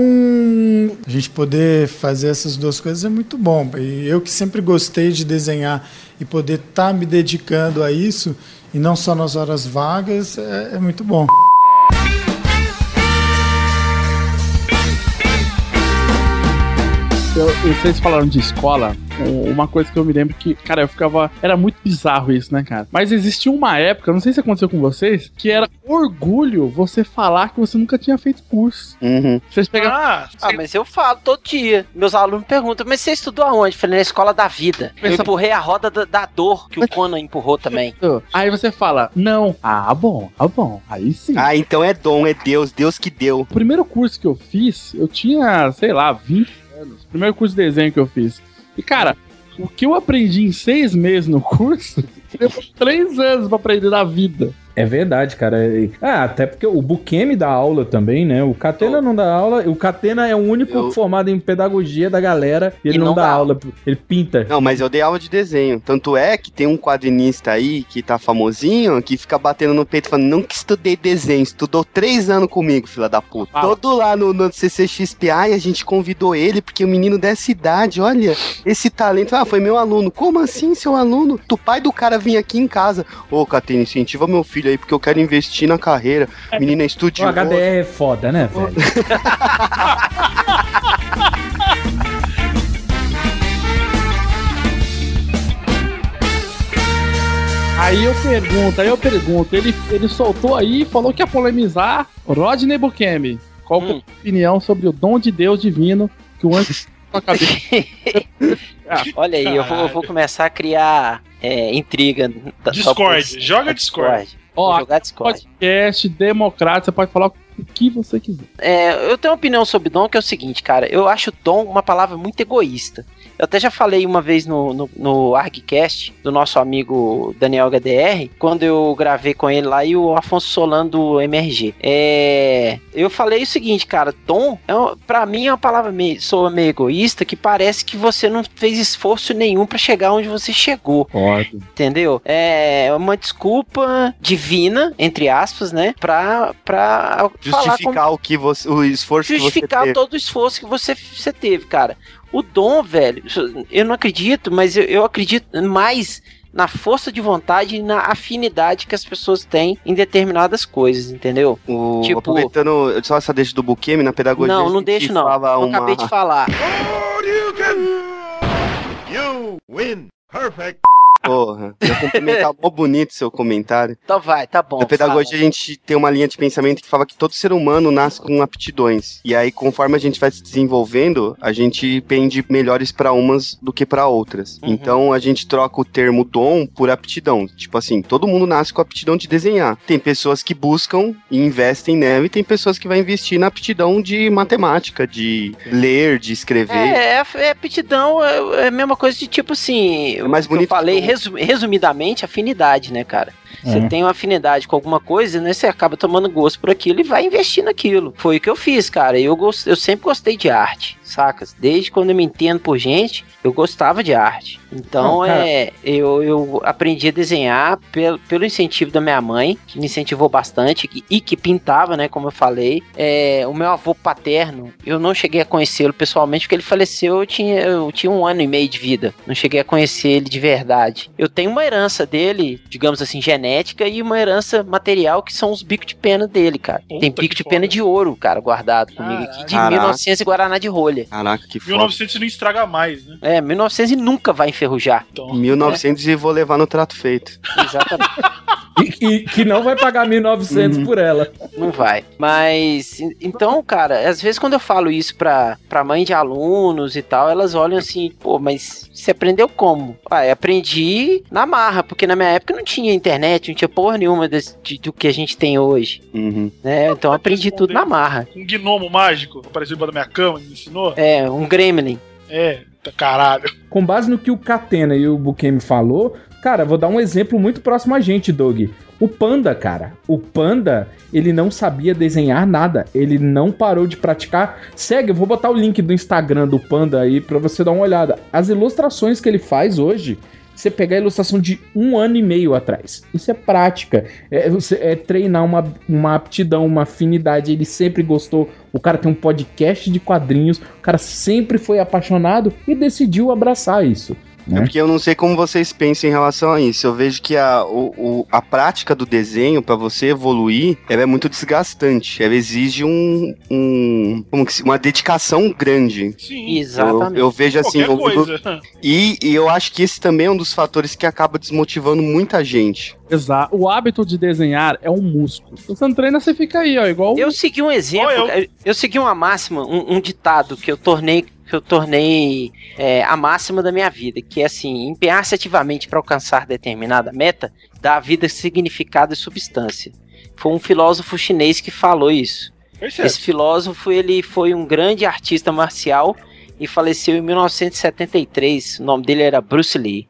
a gente poder fazer essas duas coisas é muito bom. E eu que sempre gostei de desenhar e poder estar me dedicando a isso, e não só nas horas vagas, é, é muito bom. Eu, eu- vocês falaram de escola, um- uma coisa que eu me lembro que, cara, eu ficava. Era muito bizarro isso, né, cara? Mas existia uma época, não sei se aconteceu com vocês, que era orgulho você falar que você nunca tinha feito curso. Uhum. Vocês pegavam. Ah, mas eu falo todo dia. Meus alunos perguntam, mas você estudou aonde? Eu falei, na escola da vida. Eu Pensa- empurrei a roda da, da dor que o Conan empurrou também. Aí você fala, não. Ah, bom, ah, bom. Aí sim. Ah, então é dom, é Deus, Deus que deu. O primeiro curso que eu fiz, eu tinha, sei lá, 20 anos. Primeiro curso de desenho que eu fiz. E, cara, o que eu aprendi em seis meses no curso, eu três anos pra aprender na vida. É verdade, cara. E- Ah, até porque o Bukemi dá aula também, né? O Catena não dá aula. O Catena é o único formado em pedagogia da galera e ele E não, não dá, dá aula. Ele pinta. Não, mas eu dei aula de desenho. Tanto é que tem um quadrinista aí que tá famosinho, que fica batendo no peito falando, não que estudei desenho, estudou três anos comigo, fila da puta. Todo lá no, no CCXPA e a gente convidou ele, porque o menino dessa idade, olha, esse talento. Ah, foi meu aluno. Como assim, seu aluno? Tu pai do cara vir aqui em casa. Ô, Catena, incentiva meu filho aí, porque eu quero investir na carreira. Menino é O. HDR é foda, né, velho? Aí eu pergunto, aí eu pergunto, ele, ele soltou aí e falou que ia polemizar Rodney Bukemi. Qual que é a sua opinião sobre o dom de Deus divino que o anjo na cabeça? Olha aí, eu vou, eu vou começar a criar é, intriga. da- só por- Discord, joga Vou Ó, jogar Discord. podcast democrático, você pode falar o que você quiser. É, eu tenho uma opinião sobre dom que é o seguinte, cara. Eu acho dom uma palavra muito egoísta. Eu até já falei uma vez no, no, no ArgCast, do nosso amigo Daniel HDR, quando eu gravei com ele lá e o Afonso Solano do MRG. É, eu falei o seguinte, cara, dom, é, pra mim é uma palavra meio, soa meio egoísta que parece que você não fez esforço nenhum pra chegar onde você chegou. Pode. Entendeu? É uma desculpa divina, entre aspas, né? Pra, pra Justificar como- o que você, o esforço que você justificar teve. todo o esforço que você, você teve, cara. O dom, velho, eu não acredito, mas eu, eu acredito mais na força de vontade e na afinidade que as pessoas têm em determinadas coisas, entendeu? O, Tipo- aproveitando só essa deixa do Bukemi na pedagogia. Não, não deixo não. fala Eu uma- acabei de falar. You win. Perfect. Porra, eu cumprimentar mó bonito seu comentário. Então vai, tá bom. Na pedagogia fala. a gente tem uma linha de pensamento que fala que todo ser humano nasce com aptidões. E aí, conforme a gente vai se desenvolvendo, a gente pende melhores pra umas do que pra outras. Uhum. Então a gente troca o termo dom por aptidão. Tipo assim, todo mundo nasce com a aptidão de desenhar. Tem pessoas que buscam e investem nela, e tem pessoas que vão investir na aptidão de matemática, de ler, de escrever. É, é, é aptidão, é, é a mesma coisa de tipo assim. É mais bonito. Eu falei resumidamente afinidade, né, cara? Você É. tem uma afinidade com alguma coisa, né? Você acaba tomando gosto por aquilo e vai investir naquilo. Foi o que eu fiz, cara. Eu, gost... eu sempre gostei de arte, sacas? Desde quando eu me entendo por gente, eu gostava de arte. Então, é. Eu, eu aprendi a desenhar pelo, pelo incentivo da minha mãe, que me incentivou bastante e, e que pintava, né? Como eu falei. É, o meu avô paterno, eu não cheguei a conhecê-lo pessoalmente, porque ele faleceu, eu tinha, eu tinha um ano e meio de vida. Não cheguei a conhecer ele de verdade. Eu tenho uma herança dele, digamos assim, genética, e uma herança material, que são os bicos de pena dele, cara. Tem bico de pena de ouro, cara, guardado comigo aqui, de Caraca. 1900 e Guaraná de rolha. Caraca, que foda. 1900 não estraga mais, né? É, 1900 e nunca vai enferrujar. 1900 e vou levar no trato feito. Exatamente. E, e que não vai pagar 1.900 por ela. Não vai. Mas, en- então, cara, às vezes quando eu falo isso pra, pra mãe de alunos e tal, elas olham assim, pô, mas você aprendeu como? Ah, eu aprendi na marra, porque na minha época não tinha internet, não tinha porra nenhuma desse- de- do que a gente tem hoje. Uhum. Né? Então eu aprendi tudo na marra. Um gnomo mágico apareceu embaixo da minha cama e me ensinou. É, um gremlin. É, caralho. Com base no que o Catena e o Bukemi falou, cara, vou dar um exemplo muito próximo a gente, Doug. O Panda, cara. O Panda, ele não sabia desenhar nada. Ele não parou de praticar. Segue, eu vou botar o link do Instagram do Panda aí pra você dar uma olhada. As ilustrações que ele faz hoje, você pegar a ilustração de um ano e meio atrás. Isso é prática. É, você- é treinar uma, uma aptidão, uma afinidade. Ele sempre gostou. O cara tem um podcast de quadrinhos. O cara sempre foi apaixonado e decidiu abraçar isso. Né? Porque eu não sei como vocês pensam em relação a isso. Eu vejo que a, o, o- a prática do desenho, pra você evoluir, ela é muito desgastante. Ela exige um, um como que se- uma dedicação grande. Sim, Eu, eu vejo assim. Eu- coisa. e, e eu acho que esse também é um dos fatores que acaba desmotivando muita gente. Exato. O hábito de desenhar é um músculo. Se você não treina, você fica aí, ó, igual. Eu segui um exemplo, eu... eu segui uma máxima, um, um ditado que eu tornei que eu tornei é, a máxima da minha vida, que é assim, empenhar-se ativamente para alcançar determinada meta dá à vida significado e substância. Foi um filósofo chinês que falou isso. Esse filósofo ele foi um grande artista marcial e faleceu em 1973. O nome dele era Bruce Lee.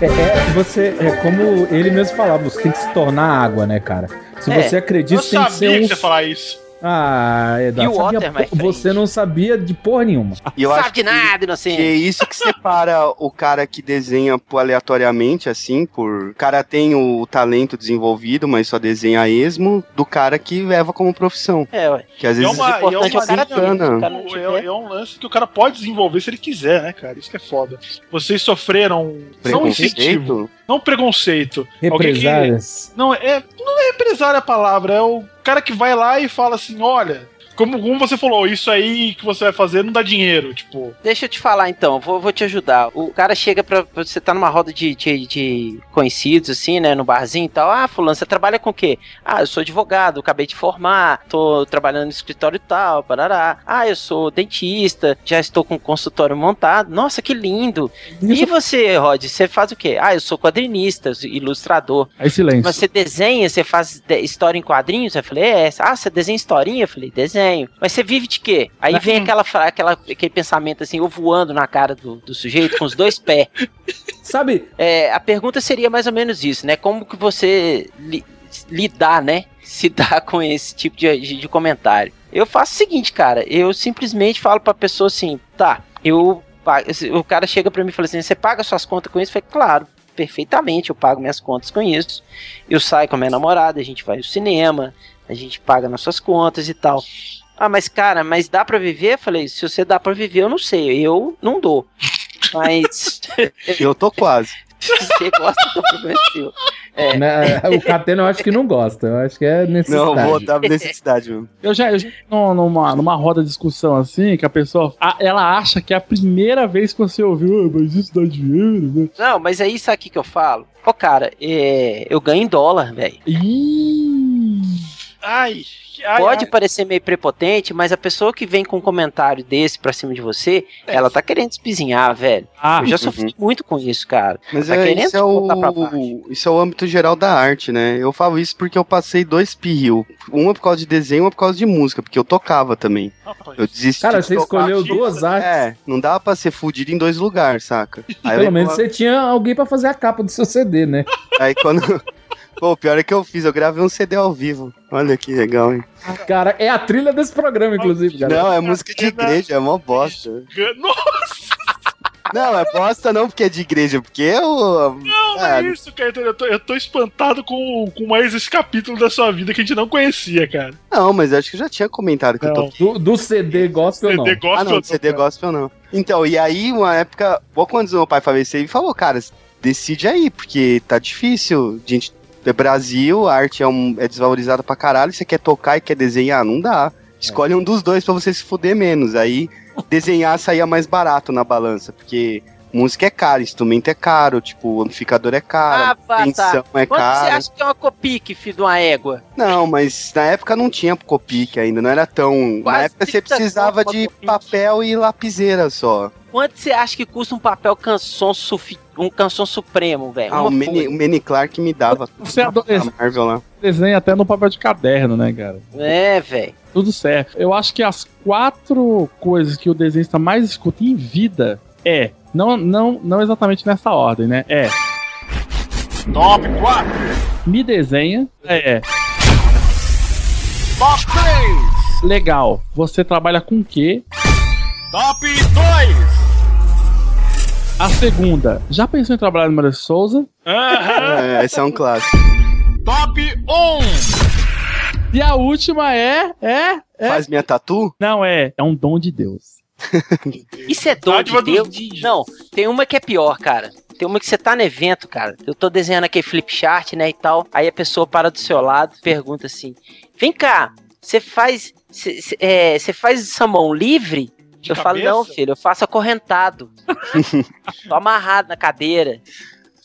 É, é, você, é como ele mesmo falava, você tem que se tornar água, né, cara? Se É, você acredita, eu tem que sabia ser um. que você ia falar isso. Ah, Eduardo, You sabia water, my po- você não sabia de porra nenhuma. E eu Sabe acho de nada, inocente. que é isso que separa o cara que desenha por aleatoriamente, assim, por. O cara tem o talento desenvolvido, mas só desenha a esmo, do cara que leva como profissão. É, ué. Que às E é vezes uma, e é importante é o cara o não É, é um lance que o cara pode desenvolver se ele quiser, né, cara? Isso que é foda. Vocês sofreram não incentivo? Não preconceito. Alguém que-. Não, é, não é represália a palavra, é o cara que vai lá e fala assim: olha, como, como você falou, isso aí que você vai fazer não dá dinheiro, tipo. Deixa eu te falar então, vou, vou te ajudar. O cara chega pra. Você tá numa roda de, de, de conhecidos, assim, né? No barzinho e tal. Ah, fulano, você trabalha com o quê? Ah, eu sou advogado, acabei de formar, tô trabalhando no escritório e tal, parará. Ah, eu sou dentista, já estou com o consultório montado. Nossa, que lindo. E você, Rod, você faz o quê? Ah, eu sou quadrinista, ilustrador. Aí silêncio. Mas você desenha, você faz história em quadrinhos? Eu falei, é. Ah, você desenha historinha? Eu falei, desenho. Mas você vive de quê? Aí vem aquela, aquela, aquele pensamento assim, eu voando na cara do, do sujeito com os dois pés. Sabe? É, a pergunta seria mais ou menos isso, né? Como que você li- lidar, né? Se dá com esse tipo de, de, comentário. Eu faço o seguinte, cara. Eu simplesmente falo pra pessoa assim, tá, eu. O cara chega pra mim e fala assim: você paga suas contas com isso? Eu falei, claro, perfeitamente, eu pago minhas contas com isso. Eu saio com a minha namorada, a gente vai ao cinema, a gente paga nossas contas e tal. Ah, mas cara, mas dá pra viver? Eu falei, se você dá pra viver, eu não sei, eu não dou. Mas. Eu tô quase. Se você gosta, o problema é seu. É. Né, o Catena eu acho que não gosta, eu acho que é necessidade. Não, vou dar necessidade mesmo. Eu já, eu já numa, numa roda de discussão assim, que a pessoa. a- ela acha que é a primeira vez que você ouviu, "Ah, mas isso dá dinheiro, né? Não, mas aí sabe o que, eu falo? Ô, cara, é, eu ganho em dólar, velho. Ai, ai Pode ai. parecer meio prepotente, mas a pessoa que vem com um comentário desse pra cima de você, ela tá querendo espizinhar, velho. Ah, eu já sofri muito com isso, cara. Mas tá é, querendo isso, é o, isso é o âmbito geral da arte, né? Eu falo isso porque eu passei dois pirril. Uma por causa de desenho, uma por causa de música, porque eu tocava também. Eu desisti Cara, de você tocar escolheu duas artes. É, não dava pra ser fudido em dois lugares, saca? Aí Pelo eu- menos você tinha alguém pra fazer a capa do seu CD, né? Aí quando. Pô, o pior é que eu fiz, eu gravei um CD ao vivo. Olha que legal, hein? Cara, é a trilha desse programa, inclusive, galera. Não, é música de igreja, é mó bosta. Não, é bosta não porque é de igreja, porque eu. Não, é isso, Caetano. Eu tô, eu tô espantado com, com mais esse capítulo da sua vida que a gente não conhecia, cara. Não, mas acho que eu já tinha comentado que eu tô. Do, do CD gospel, não. CD Ah, não, CD gospel não. Então, e aí, uma época, pouco antes do meu pai falecer, ele falou, cara, decide aí, porque tá difícil. Gente, é Brasil, a arte é, um, é desvalorizada pra caralho, você quer tocar e quer desenhar, não dá. Escolhe um dos dois pra você se fuder menos. Aí, desenhar saía mais barato na balança, porque música é caro, instrumento é caro, tipo, amplificador é caro, Ah, atenção tá. é Quanto você caro. acha que é uma copique, filho de uma égua? Não, mas na época não tinha Copic ainda, não era tão. na Quase época você 30 precisava de Copic. papel e lapiseira só. Quanto você acha que custa um papel canção sufi... um canção supremo, velho? Ah, o Manny, o Manny Clark me dava. Você adolescente. A Marvel lá. Desenha até no papel de caderno, né, cara? É, velho. Tudo certo. Eu acho que as quatro coisas que o desenhista mais escuta em vida é. Não, não, não exatamente nessa ordem, né? É. Top 4. Me desenha. É. Top 3. Legal. Você trabalha com o quê? Top 2. A segunda. Já pensou em trabalhar no Maria Souza? É, esse é um clássico. Top 1. E a última é. É. é Faz minha tatu? Não, é. É um dom de Deus. Isso é doido. Dádiva Tem, dos não, tem uma que é pior, cara. Tem uma que você tá no evento, cara. Eu tô desenhando aquele flip chart, né, e tal. Aí a pessoa para do seu lado, pergunta assim: Vem cá, você faz. Você é, faz essa mão livre? eu falo, cabeça? não, filho, eu faço acorrentado. tô amarrado na cadeira.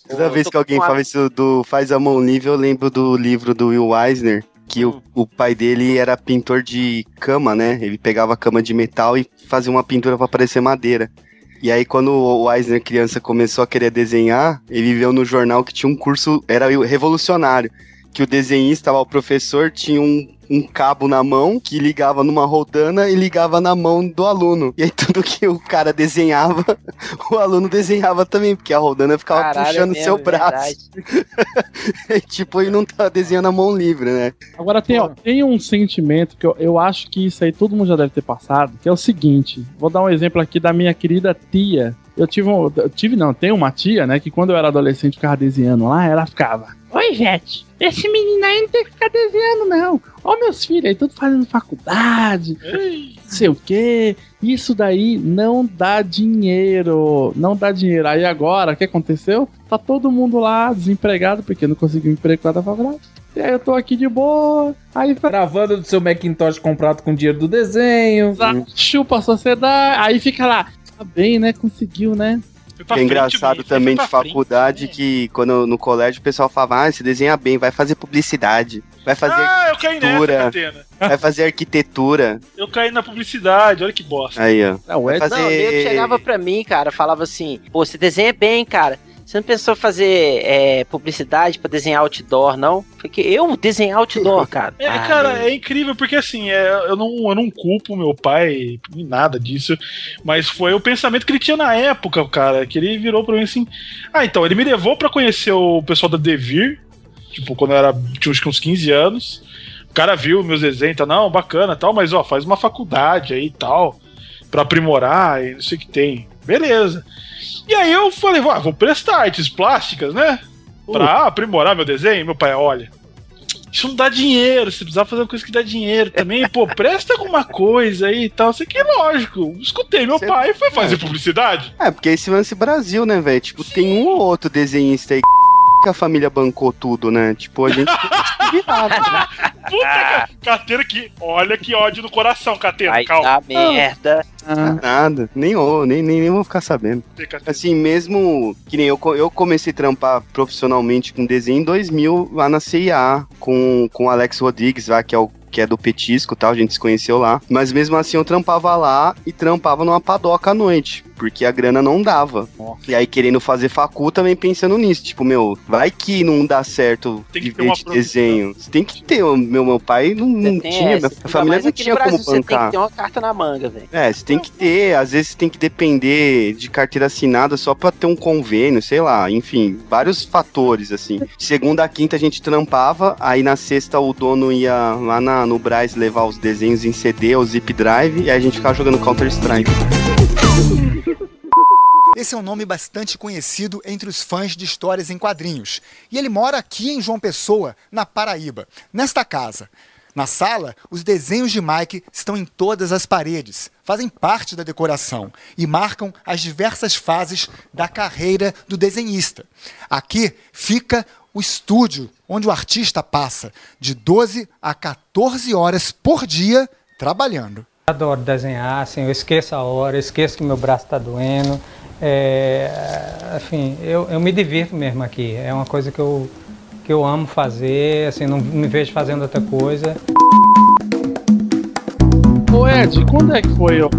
Toda Eu vez que alguém com a- fala isso do faz a mão livre, eu lembro do livro do Will Eisner, que o, o pai dele era pintor de cama, né? Ele pegava cama de metal e fazia uma pintura pra parecer madeira. E aí, quando o Eisner, criança, começou a querer desenhar, ele viu no jornal que tinha um curso, era revolucionário, que o desenhista, lá, o professor, tinha um, um cabo na mão que ligava numa rodana e ligava na mão do aluno. E aí, tudo que o cara desenhava, o aluno desenhava também, porque a rodana ficava Caralho, puxando o é seu braço. E, tipo, ele não tá desenhando a mão livre, né? Agora tem, ó, tem um sentimento que eu, eu acho que isso aí todo mundo já deve ter passado, que é o seguinte: vou dar um exemplo aqui da minha querida tia. Eu tive, um, eu tive não, tenho uma tia, né, que quando eu era adolescente ficava desenhando lá, ela ficava. Oi, Jete, esse menino aí não tem que ficar desenhando, não. Ó, meus filhos aí, tudo fazendo faculdade, não sei o quê. Isso daí não dá dinheiro. Não dá dinheiro. Aí agora, o que aconteceu? Tá todo mundo lá desempregado porque não conseguiu emprego lá da faculdade. E aí eu tô aqui de boa. Aí Gravando do seu Macintosh comprado com dinheiro do desenho. chupa a sociedade. Aí fica lá. Tá bem, né? Conseguiu, né? Que é engraçado também de faculdade que quando eu- no colégio o pessoal falava, ah, você desenha bem, vai fazer publicidade, vai fazer Ah, eu caí nessa, arquitetura, Catena. vai fazer arquitetura. Eu caí na publicidade, olha que bosta. Aí, ó. Não, Não, o nego fazer... chegava pra mim, cara, falava assim: pô, você desenha bem, cara. Você não pensou em fazer é, publicidade pra desenhar outdoor, não? Porque eu desenhar outdoor, cara. É, Ah, cara, é incrível, porque assim, é, eu, não, eu não culpo meu pai em nada disso, mas foi o pensamento que ele tinha na época, cara, que ele virou pra mim assim. Ah, então, ele me levou pra conhecer o pessoal da Devir, tipo, quando eu era, tinha acho que uns 15 anos. O cara viu meus desenhos, e tal, não, bacana tal, mas ó, faz uma faculdade aí e tal, pra aprimorar e não sei o que tem. Beleza. E aí eu falei, "Vá, vou prestar artes plásticas, né? Pra aprimorar meu desenho. Meu pai, olha, isso não dá dinheiro, você precisava fazer uma coisa que dá dinheiro também. Pô, presta alguma coisa aí e tal. Isso aqui é lógico. Escutei meu pai e foi fazer publicidade. É, porque esse lance Brasil, né, velho? Tipo, tem um ou outro desenhista aí que a família bancou tudo, né? Tipo, a gente tem que se virar, né? Puta que. Catena que. Olha que ódio no coração, Catena. Ai, Calma. tá merda. Nada, nem, ou, nem, nem, nem vou ficar sabendo. Assim, mesmo que nem eu, eu comecei a trampar profissionalmente com desenho em 2000 lá na CIA, com, com o Alex Rodrigues, lá, que é o que é do Petisco e tal, a gente se conheceu lá. Mas mesmo assim eu trampava lá e trampava numa padoca à noite, porque a grana não dava. E aí querendo fazer facu também pensando nisso, tipo, meu, vai que não dá certo Tem que viver de desenho. Você tem que ter, meu, meu pai não, não tinha, essa. minha família não tinha como Brasil, Você tem bancar. que ter uma carta na manga, velho. É, você tem que ter, às vezes tem que depender de carteira assinada só pra ter um convênio, sei lá, enfim, vários fatores, assim. Segunda a quinta a gente trampava, aí na sexta o dono ia lá na, no Braz levar os desenhos em CD ou zip drive, e aí a gente ficava jogando Counter-Strike. Esse é um nome bastante conhecido entre os fãs de histórias em quadrinhos. E ele mora aqui em João Pessoa, na Paraíba, nesta casa. Na sala, os desenhos de Mike estão em todas as paredes, fazem parte da decoração e marcam as diversas fases da carreira do desenhista. Aqui fica o estúdio, onde o artista passa de 12 a 14 horas por dia trabalhando. Adoro desenhar, assim, eu esqueço a hora, esqueço que meu braço está doendo. É, enfim, eu, eu me divirto mesmo aqui. É uma coisa que eu, que eu amo fazer, assim, não me vejo fazendo outra coisa. Ed, quando é que foi o,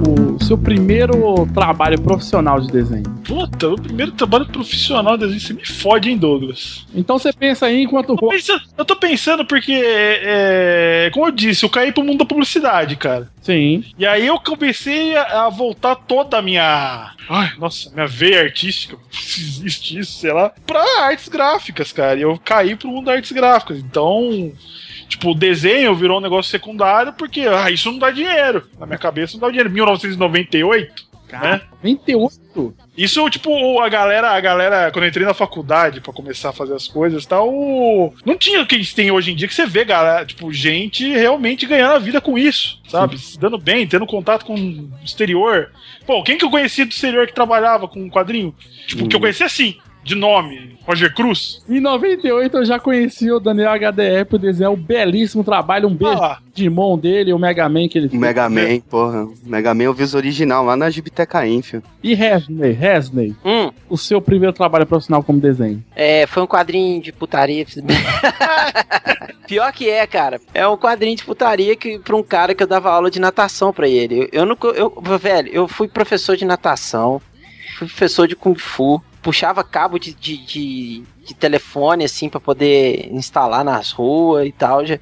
seu primeiro trabalho profissional de desenho? Puta, o primeiro trabalho profissional de desenho, você me fode, hein, Douglas? Então você pensa aí enquanto. Eu tô pensando, eu tô pensando porque, é, como eu disse, eu caí pro mundo da publicidade, cara. Sim. E aí eu comecei a, a voltar toda a minha. Ai, nossa, minha veia artística, se existe isso, sei lá, pra artes gráficas, cara. E eu caí pro mundo das artes gráficas. Então. Tipo, o desenho virou um negócio secundário porque, ah, isso não dá dinheiro. Na minha cabeça não dá dinheiro. 1998, Cara, 28? Isso, tipo, a galera, a galera, quando eu entrei na faculdade pra começar a fazer as coisas e tal, não tinha o que eles têm hoje em dia, que você vê, galera, tipo, gente realmente ganhando a vida com isso, sabe? Se dando bem, tendo contato com o exterior. Pô, quem que eu conhecia do exterior que trabalhava com quadrinho? Tipo, que eu conhecia assim, de nome, Roger Cruz. Em 98 eu já conheci o Daniel HDR por desenhar um belíssimo trabalho. Um beijo Ah. de mão dele, o Mega Man que ele O Mega Man, porra. O Mega Man eu vi original lá na Gibiteca Info. E Resney, Resney, Hum, o seu primeiro trabalho profissional como desenho. é, foi um quadrinho de putaria. Pior que é, cara. É um quadrinho de putaria que, pra um cara que eu dava aula de natação pra ele. Eu, eu não. Eu, velho, eu fui professor de natação, fui professor de Kung Fu, puxava cabo de, de, de, de telefone, assim, pra poder instalar nas ruas e tal. Já,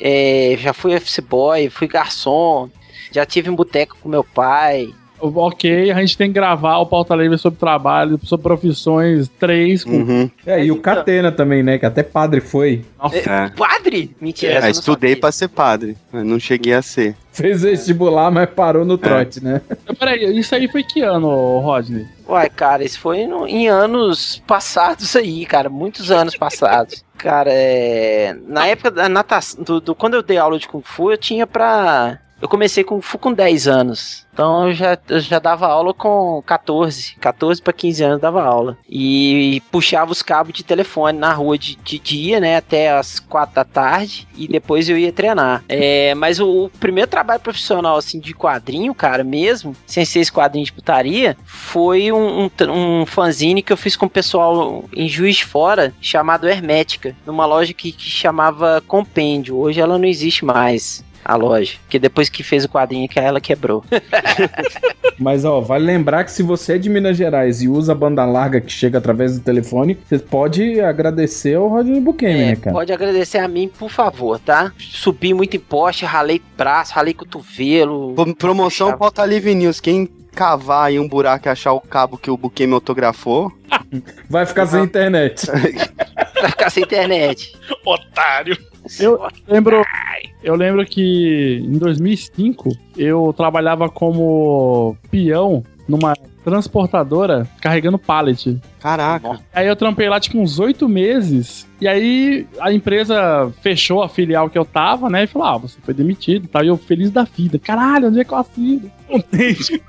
é, já fui office boy, fui garçom, já tive um boteco com meu pai. Ok, a gente tem que gravar o pauta livre sobre trabalho, sobre profissões 3 com. Uhum. É, e o Catena também, né? Que até padre foi. É. Padre? Mentira. É, estudei pra ser padre, mas não cheguei a ser. Fez vestibular, mas parou no trote, né? Peraí, isso aí foi que ano, Rodney? Uai, cara, isso foi no- em anos passados aí, cara, muitos anos passados. Cara, é. Na época da natação, do, do- quando eu dei aula de Kung Fu, eu tinha pra. Eu comecei Kung Fu com 10 anos. Então eu já, eu já dava aula com 14. 14 para 15 anos dava aula. E puxava os cabos de telefone na rua de, de dia, né? Até as 4 da tarde. E depois eu ia treinar. É, mas o, o primeiro trabalho profissional, assim, de quadrinho, cara, mesmo, sem ser esse quadrinho de putaria, foi um, um, um fanzine que eu fiz com o pessoal em Juiz de Fora, chamado Hermética, numa loja que, que chamava Compêndio. Hoje ela não existe mais. A loja, porque depois que fez o quadrinho que ela quebrou. Mas, ó, vale lembrar que se você é de Minas Gerais e usa banda larga que chega através do telefone, você pode agradecer ao Rodney Buchanan, né, cara? Pode agradecer a mim, por favor, tá? Subi muito em poste, ralei braço, ralei cotovelo. Pro- Promoção Pauta Livre News. Quem cavar aí um buraco e achar o cabo que o Buquê me autografou, Vai ficar sem internet. Vai ficar sem internet. Otário. Eu lembro, eu lembro que em 2005 eu trabalhava como peão numa transportadora carregando pallet. Caraca. Aí eu trampei lá tipo uns oito meses. E aí a empresa fechou a filial que eu tava, né? E falou: Ah, você foi demitido e tal. E eu feliz da vida. Caralho, onde é que eu assino? Contente.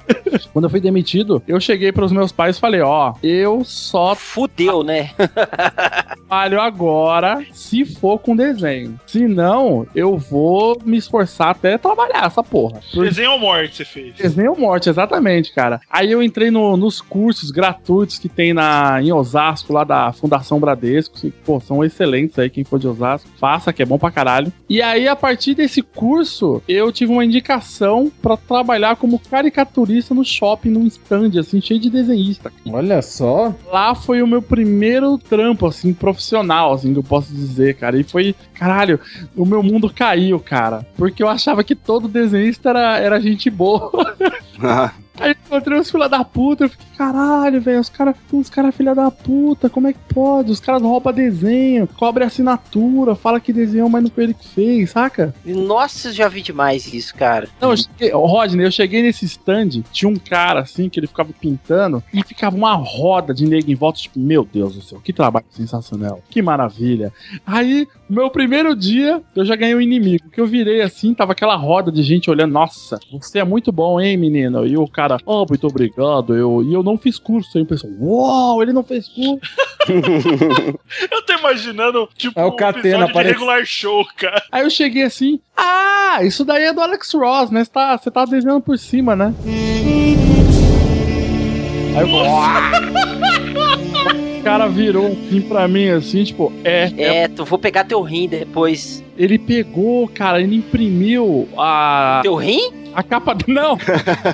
Quando eu fui demitido, eu cheguei pros meus pais e falei: Ó, eu só. Fudeu, né? trabalho agora se for com desenho. Se não, eu vou me esforçar até trabalhar essa porra. Desenho ou morte você fez? Desenho ou morte, exatamente, cara. Aí eu entrei no- nos cursos gratuitos que tem na, em Osasco, lá da Fundação Bradesco. Pô, são excelentes aí, quem for de Osasco. Faça, que é bom pra caralho. E aí, a partir desse curso, eu tive uma indicação pra trabalhar como caricaturista no shopping, num stand, assim, cheio de desenhista. Olha só. Lá foi o meu primeiro trampo, assim, profissional, assim, que eu posso dizer, cara. E foi, caralho, o meu mundo caiu, cara. Porque eu achava que todo desenhista era, era gente boa. Aí eu encontrei os filha da puta, eu fiquei, caralho, velho, os caras os cara filha da puta, como é que pode? Os caras roubam desenho, cobre assinatura, fala que desenhou, mas não foi ele que fez, saca? Nossa, já vi demais isso, cara. Não, eu cheguei, Rodney, eu cheguei nesse stand, tinha um cara assim que ele ficava pintando e ficava uma roda de nego em volta, tipo, meu Deus do céu, que trabalho sensacional, que maravilha. Aí, meu primeiro dia, eu já ganhei um inimigo, que eu virei assim, tava aquela roda de gente olhando, nossa, você é muito bom, hein, menino? E o cara, oh, muito obrigado, eu, e eu não fiz curso, aí o pessoal, uau, ele não fez curso. Eu tô imaginando, tipo, É o um Catena, episódio parece- regular show, cara. Aí eu cheguei assim, ah, isso daí é do Alex Ross, né? Você tá, você tá desenhando por cima, né? Aí eu O cara virou assim pra mim, assim, tipo, é. É, tu vou pegar teu rim depois. Ele pegou, cara, ele imprimiu a. Teu rim? A capa. do- Não!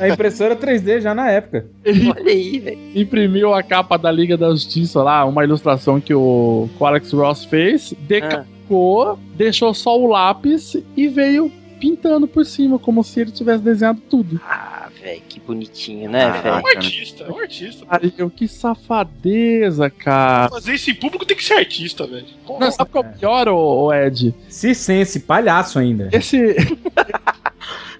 A impressora 3D já na época. Ele Olha aí, velho. imprimiu a capa da Liga da Justiça lá, uma ilustração que o, que o Alex Ross fez, decapou, deixou só o lápis e veio pintando por cima, como se ele tivesse desenhado tudo. Ah, velho, que bonitinho, né, É um velho? artista, é um artista. Cara, eu, que safadeza, cara. Fazer isso em público tem que ser artista, velho. Não, sabe qual é o pior, ô, ô Ed? Circense, palhaço ainda. Esse.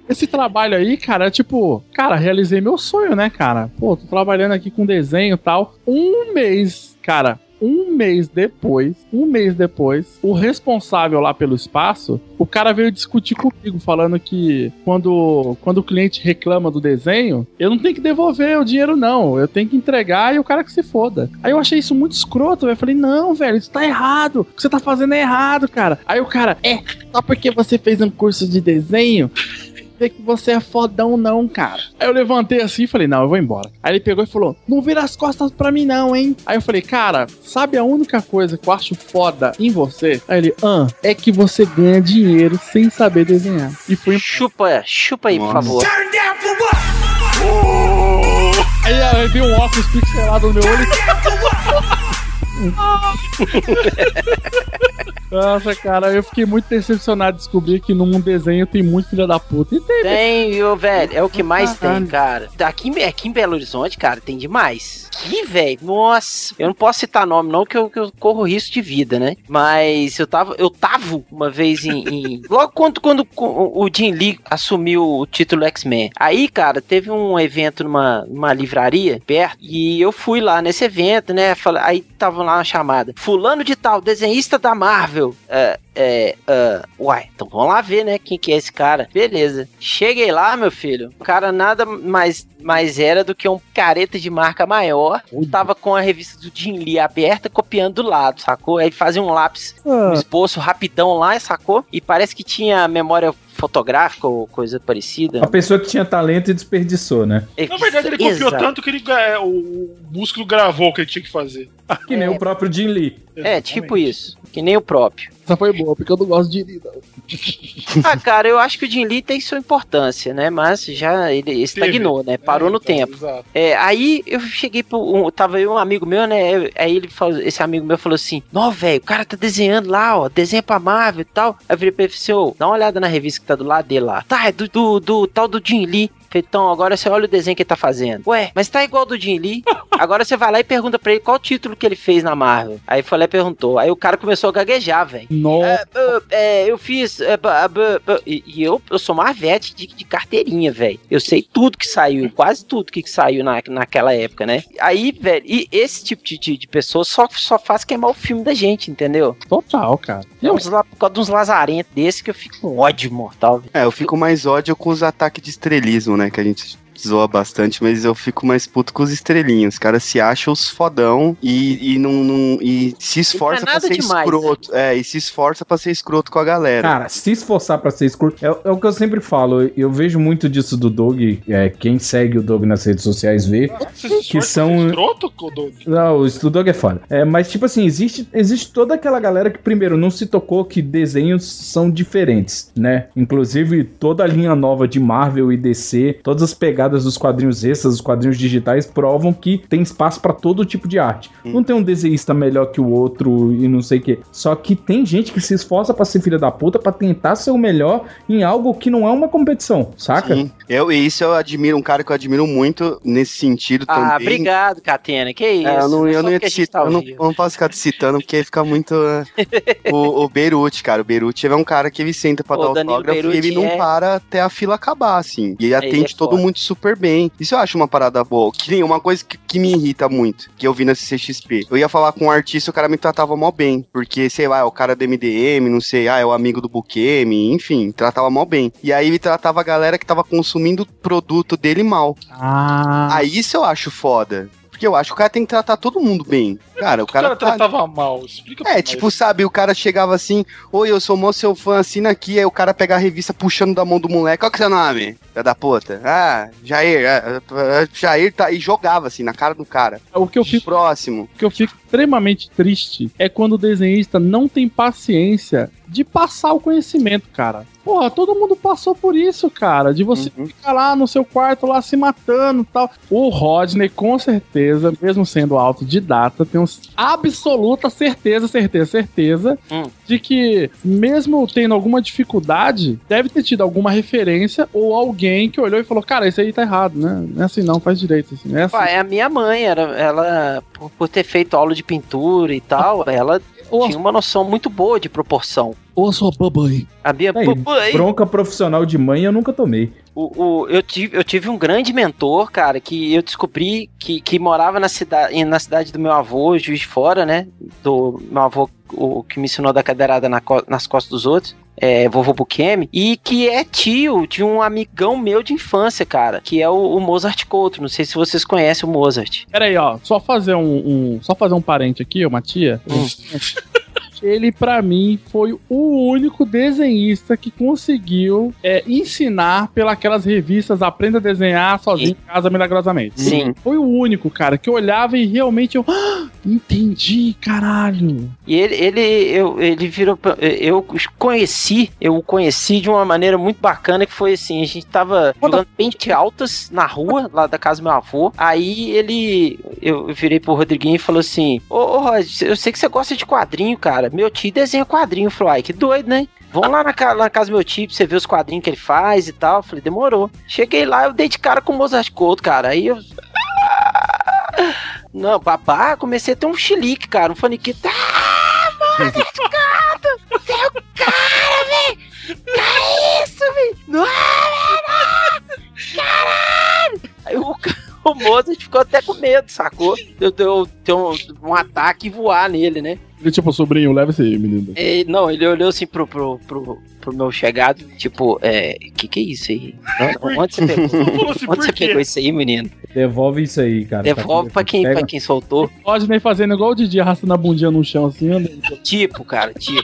esse trabalho aí, cara, é tipo, cara, realizei meu sonho, né, cara? Pô, tô trabalhando aqui com desenho e tal. Um mês, cara, um mês depois, um mês depois, o responsável lá pelo espaço, o cara veio discutir comigo, falando que quando, quando o cliente reclama do desenho, eu não tenho que devolver o dinheiro, não. Eu tenho que entregar e o cara que se foda. Aí eu achei isso muito escroto. Eu falei, não, velho, isso tá errado. O que você tá fazendo é errado, cara. Aí o cara, é, só porque você fez um curso de desenho, dizer que você é fodão, não, cara. Aí eu levantei assim e falei, não, eu vou embora. Aí ele pegou e falou, não vira as costas pra mim, não, hein? Aí eu falei, cara, sabe a única coisa que eu acho foda em você? Aí ele, ah, é que você ganha dinheiro sem saber desenhar. E foi. Chupa, chupa aí, por favor. Aí aí deu um óculos pixelado no meu olho. Nossa, cara, eu fiquei muito decepcionado de descobrir que num desenho tem muito filha da puta. E tem, né? Tem, viu, velho? É o que mais Caralho. tem, cara. Aqui, em- aqui em Belo Horizonte, cara, tem demais. Que, velho, nossa. Eu não posso citar nome, não, que eu, que eu corro risco de vida, né? Mas eu tava, eu tava uma vez em. em- Logo quando, quando o Jim Lee assumiu o título X-Men. Aí, cara, teve um evento numa, numa livraria perto. E eu fui lá nesse evento, né? Aí tava lá uma chamada. Fulano de tal, desenhista da Marvel. É, é, ah, uai, então vamos lá ver, né, quem que é esse cara. Beleza. Cheguei lá, meu filho, o cara nada mais, mais era do que um careta de marca maior. Tava com a revista do Jim Lee aberta, copiando do lado, sacou? Aí fazia um lápis, um Ah. esboço rapidão lá, sacou? E parece que tinha memória fotográfica ou coisa parecida. A pessoa que tinha talento e desperdiçou, né? Na verdade, ele copiou Exato. tanto que ele, é, o músculo gravou o que ele tinha que fazer. Que nem o próprio Jim Lee. É, tipo isso. Que nem o próprio. Essa foi boa, porque eu não gosto de Lee, não. Ah, cara, eu acho que o Jim Lee tem sua importância, né? Mas já ele estagnou, né? Parou no tempo. É, aí eu cheguei pro. Um, tava eu um amigo meu, né? Aí ele falou, esse amigo meu falou assim: Não, velho, o cara tá desenhando lá, ó, desenha pra Marvel e tal. Aí eu virei pra ele e falei assim: "Ô, dá uma olhada na revista que tá do lado dele lá. Tá, é do, do, do tal do Jim Lee. Falei, Então, agora você olha o desenho que ele tá fazendo. Ué, mas tá igual do Jim Lee. Agora você vai lá e pergunta pra ele qual título que ele fez na Marvel. Aí foi lá e perguntou. Aí o cara começou a gaguejar, velho. Nossa. É, é, eu fiz. é, ba- e e eu, eu sou marvete de, de carteirinha, velho. Eu sei tudo que saiu, quase tudo que saiu na, naquela época, né? Aí, velho, e esse tipo de, de, de pessoa só, só faz queimar o filme da gente, entendeu? Total, cara. É uns, la- por causa de uns lazarentos desses que eu fico com ódio mortal. velho. É, eu fico mais ódio com os ataques de estrelismo, né? Que a gente zoa bastante, mas eu fico mais puto com os estrelinhos. Os caras se acham os fodão e, e, não, não- e se esforça pra ser demais, escroto. É, e se esforça pra ser escroto com a galera. Cara, se esforçar pra ser escroto. É, é o que eu sempre falo. Eu vejo muito disso do Doug. É, quem segue o Doug nas redes sociais vê. que são. Escroto, Doug? Não, o estudo Doug é foda. É, mas, tipo assim, existe, existe toda aquela galera que, primeiro, não se tocou que desenhos são diferentes, né? Inclusive, toda a linha nova de Marvel e DC, todas as pegadas dos quadrinhos extras, dos quadrinhos digitais, provam que tem espaço pra todo tipo de arte. Não tem um desenhista melhor que o outro e não sei o quê. Só que tem gente que se esforça pra ser filha da puta pra tentar ser o melhor em algo que não é uma competição, saca? Sim. Eu, e isso eu admiro, um cara que eu admiro muito nesse sentido Ah, também. obrigado, Catena. Que isso? É, eu não, é eu não ia te tá citar, eu não, ao vivo. eu não posso ficar te citando, porque aí fica muito. é, o, o Beirute, cara. O Beirute é um cara que ele senta pra Pô, dar Danilo autógrafo e Beirute ele não é- para até a fila acabar, assim. E ele atende é todo mundo super bem. Isso eu acho uma parada boa. Que nem uma coisa que, que me irrita muito, que eu vi na CCXP. Eu ia falar com um artista, o cara me tratava mó bem. Porque, sei lá, é o cara do MDM, não sei, ah, é o amigo do Bukemi, enfim, tratava mó bem. E aí ele tratava a galera que tava consumindo o produto dele mal. Ah. Aí isso eu acho foda. Porque eu acho que o cara tem que tratar todo mundo bem. Cara, o O cara cara, tá... tratava mal. Explica É, tipo, sabe, o cara chegava assim, oi, eu sou mó seu fã, assina aqui, aí o cara pega a revista puxando da mão do moleque, qual que é seu nome? Filha da puta. Ah, Jair, é, é, Jair tá, e jogava assim, na cara do cara. O que eu fico próximo. O que eu fico extremamente triste é quando o desenhista não tem paciência de passar o conhecimento, cara. Porra, todo mundo passou por isso, cara. De você ficar lá no seu quarto, lá se matando e tal. O Rodney, com certeza, mesmo sendo autodidata, tem absoluta certeza, certeza, certeza de que, mesmo tendo alguma dificuldade, deve ter tido alguma referência ou alguém que olhou e falou: Cara, isso aí tá errado, né? Não é assim, não, faz direito. Assim, é assim. É a minha mãe, era, ela, por, por ter feito aula de pintura e tal, ela tinha uma noção muito boa de proporção. Ô, sua babãe. A minha Aí, babãe. bronca profissional de mãe eu nunca tomei. O, o- eu, tive, eu tive um grande mentor, cara, que eu descobri que, que morava na cidade, na cidade do meu avô, Juiz de Fora, né? Do meu avô, o que me ensinou a dar cadeirada na co- nas costas dos outros. É, vovô Bukemi, e que é tio de um amigão meu de infância, cara, que é o, o Mozart Couto. Não sei se vocês conhecem o Mozart. Pera aí, ó. Só fazer um, um- Só fazer um parente aqui, uma tia. Ele, pra mim, foi o único desenhista que conseguiu é, ensinar pelas revistas Aprenda a Desenhar Sozinho em Casa Milagrosamente. Sim. Foi o único, cara, que eu olhava e realmente eu. "Ah, entendi, caralho. E ele, ele, eu, ele virou. Eu conheci, eu o conheci de uma maneira muito bacana, que foi assim: a gente tava jogando pente altas na rua, lá da casa do meu avô. Aí ele. Eu virei pro Rodriguinho e falou assim: Ô, ô Rod, eu sei que você gosta de quadrinho, cara. Meu tio desenha quadrinho. Falou, ai, que doido, né? Vamos lá na, na casa do meu tio pra você ver os quadrinhos que ele faz e tal. Eu falei, demorou. Cheguei lá, eu dei de cara com o Mozart Couto, cara. Aí eu. Não, babá, comecei a ter um chilique, cara, um faniquito. Ah, Mozart Couto! É o cara, velho! Que é isso, velho? Não, não! Caralho! Aí o, o Mozart ficou até com medo, sacou? Deu, deu, deu um, um ataque e voar nele, né? Ele, tipo, sobrinho, leva esse aí, menino. E, não, ele olhou assim pro, pro, pro, pro meu chegado, tipo, é. Que que é isso aí? Onde- Onde você pegou? Onde você pegou isso aí, menino? Devolve isso aí, cara. Devolve pra quem, Pega- pra quem soltou. Pode nem fazendo igual o Didi arrastando a bundinha no chão assim. Tipo, cara, tipo.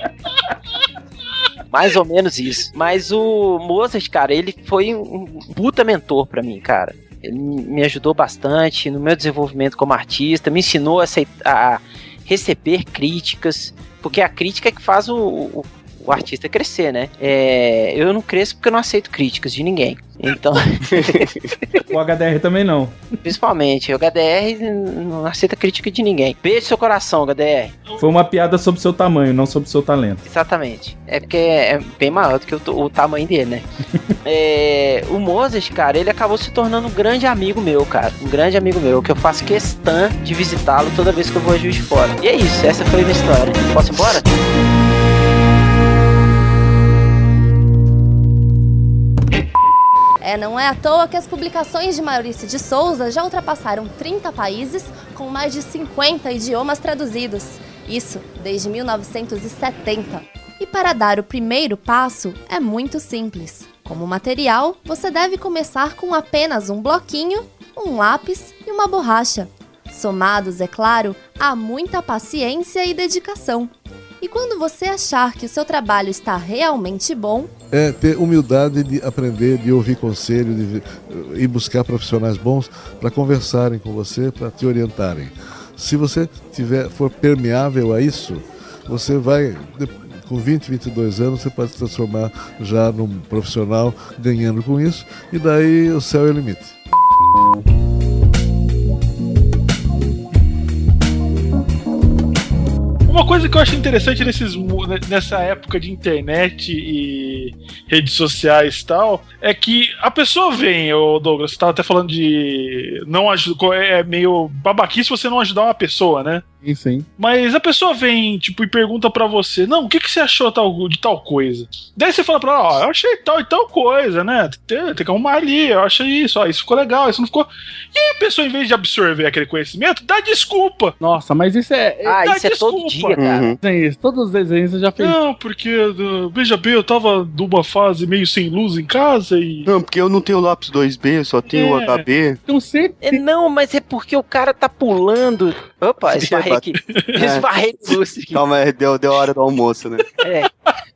Mais ou menos isso. Mas o Mozart, cara, ele foi um puta mentor pra mim, cara. Ele me ajudou bastante no meu desenvolvimento como artista, me ensinou a, aceitar, a receber críticas, porque a crítica é que faz o, o, o artista crescer, né? É, eu não cresço porque eu não aceito críticas de ninguém. Então, O HDR também não. principalmente, o HDR não aceita crítica de ninguém. Beijo seu coração, HDR. Foi uma piada sobre seu tamanho, não sobre seu talento. Exatamente. É porque é bem maior do que o, o tamanho dele, né? É, o Mozart, cara, ele acabou se tornando um grande amigo meu, cara. Um grande amigo meu, que eu faço questão de visitá-lo toda vez que eu vou a Juiz de Fora. E é isso, essa foi a minha história. Posso ir embora? É, não é à toa que as publicações de Maurício de Souza já ultrapassaram 30 países com mais de 50 idiomas traduzidos. Isso desde 1970. E para dar o primeiro passo é muito simples. Como material, você deve começar com apenas um bloquinho, um lápis e uma borracha. Somados, é claro, a muita paciência e dedicação. E quando você achar que o seu trabalho está realmente bom, é ter humildade de aprender, de ouvir conselho, de ver- ir buscar profissionais bons para conversarem com você, para te orientarem. Se você tiver, for permeável a isso, você vai, com 20, 22 anos, você pode se transformar já num profissional ganhando com isso, e daí o céu é o limite. Uma coisa que eu acho interessante nesses, mu- nessa época de internet e redes sociais e tal, é que a pessoa vem, ô Douglas, você tava até falando de não ajudar, é meio babaquice você não ajudar uma pessoa, né? Sim, sim. Mas a pessoa vem, tipo, e pergunta pra você, não, o que, que você achou tal- de tal coisa? Daí você fala pra ela, ó, eu achei tal e tal coisa, né? Tem, tem que arrumar ali, eu achei isso, ó, isso ficou legal, isso não ficou. E aí a pessoa, em vez de absorver aquele conhecimento, dá desculpa. Nossa, mas isso é. Ah, dá isso é todo dia, cara. Uhum. Desenhos, todos os desenhos você já fez. Não, porque, veja bem, eu tava numa fase meio sem luz em casa e. Não, porque eu não tenho lápis 2B, eu só tenho o É. HB. Eu sei. É, não, mas é porque o cara tá pulando. Opa, esbarrei aqui. É. Esbarrei no Lúcio aqui. Calma, é, deu, deu a hora do almoço, né? É.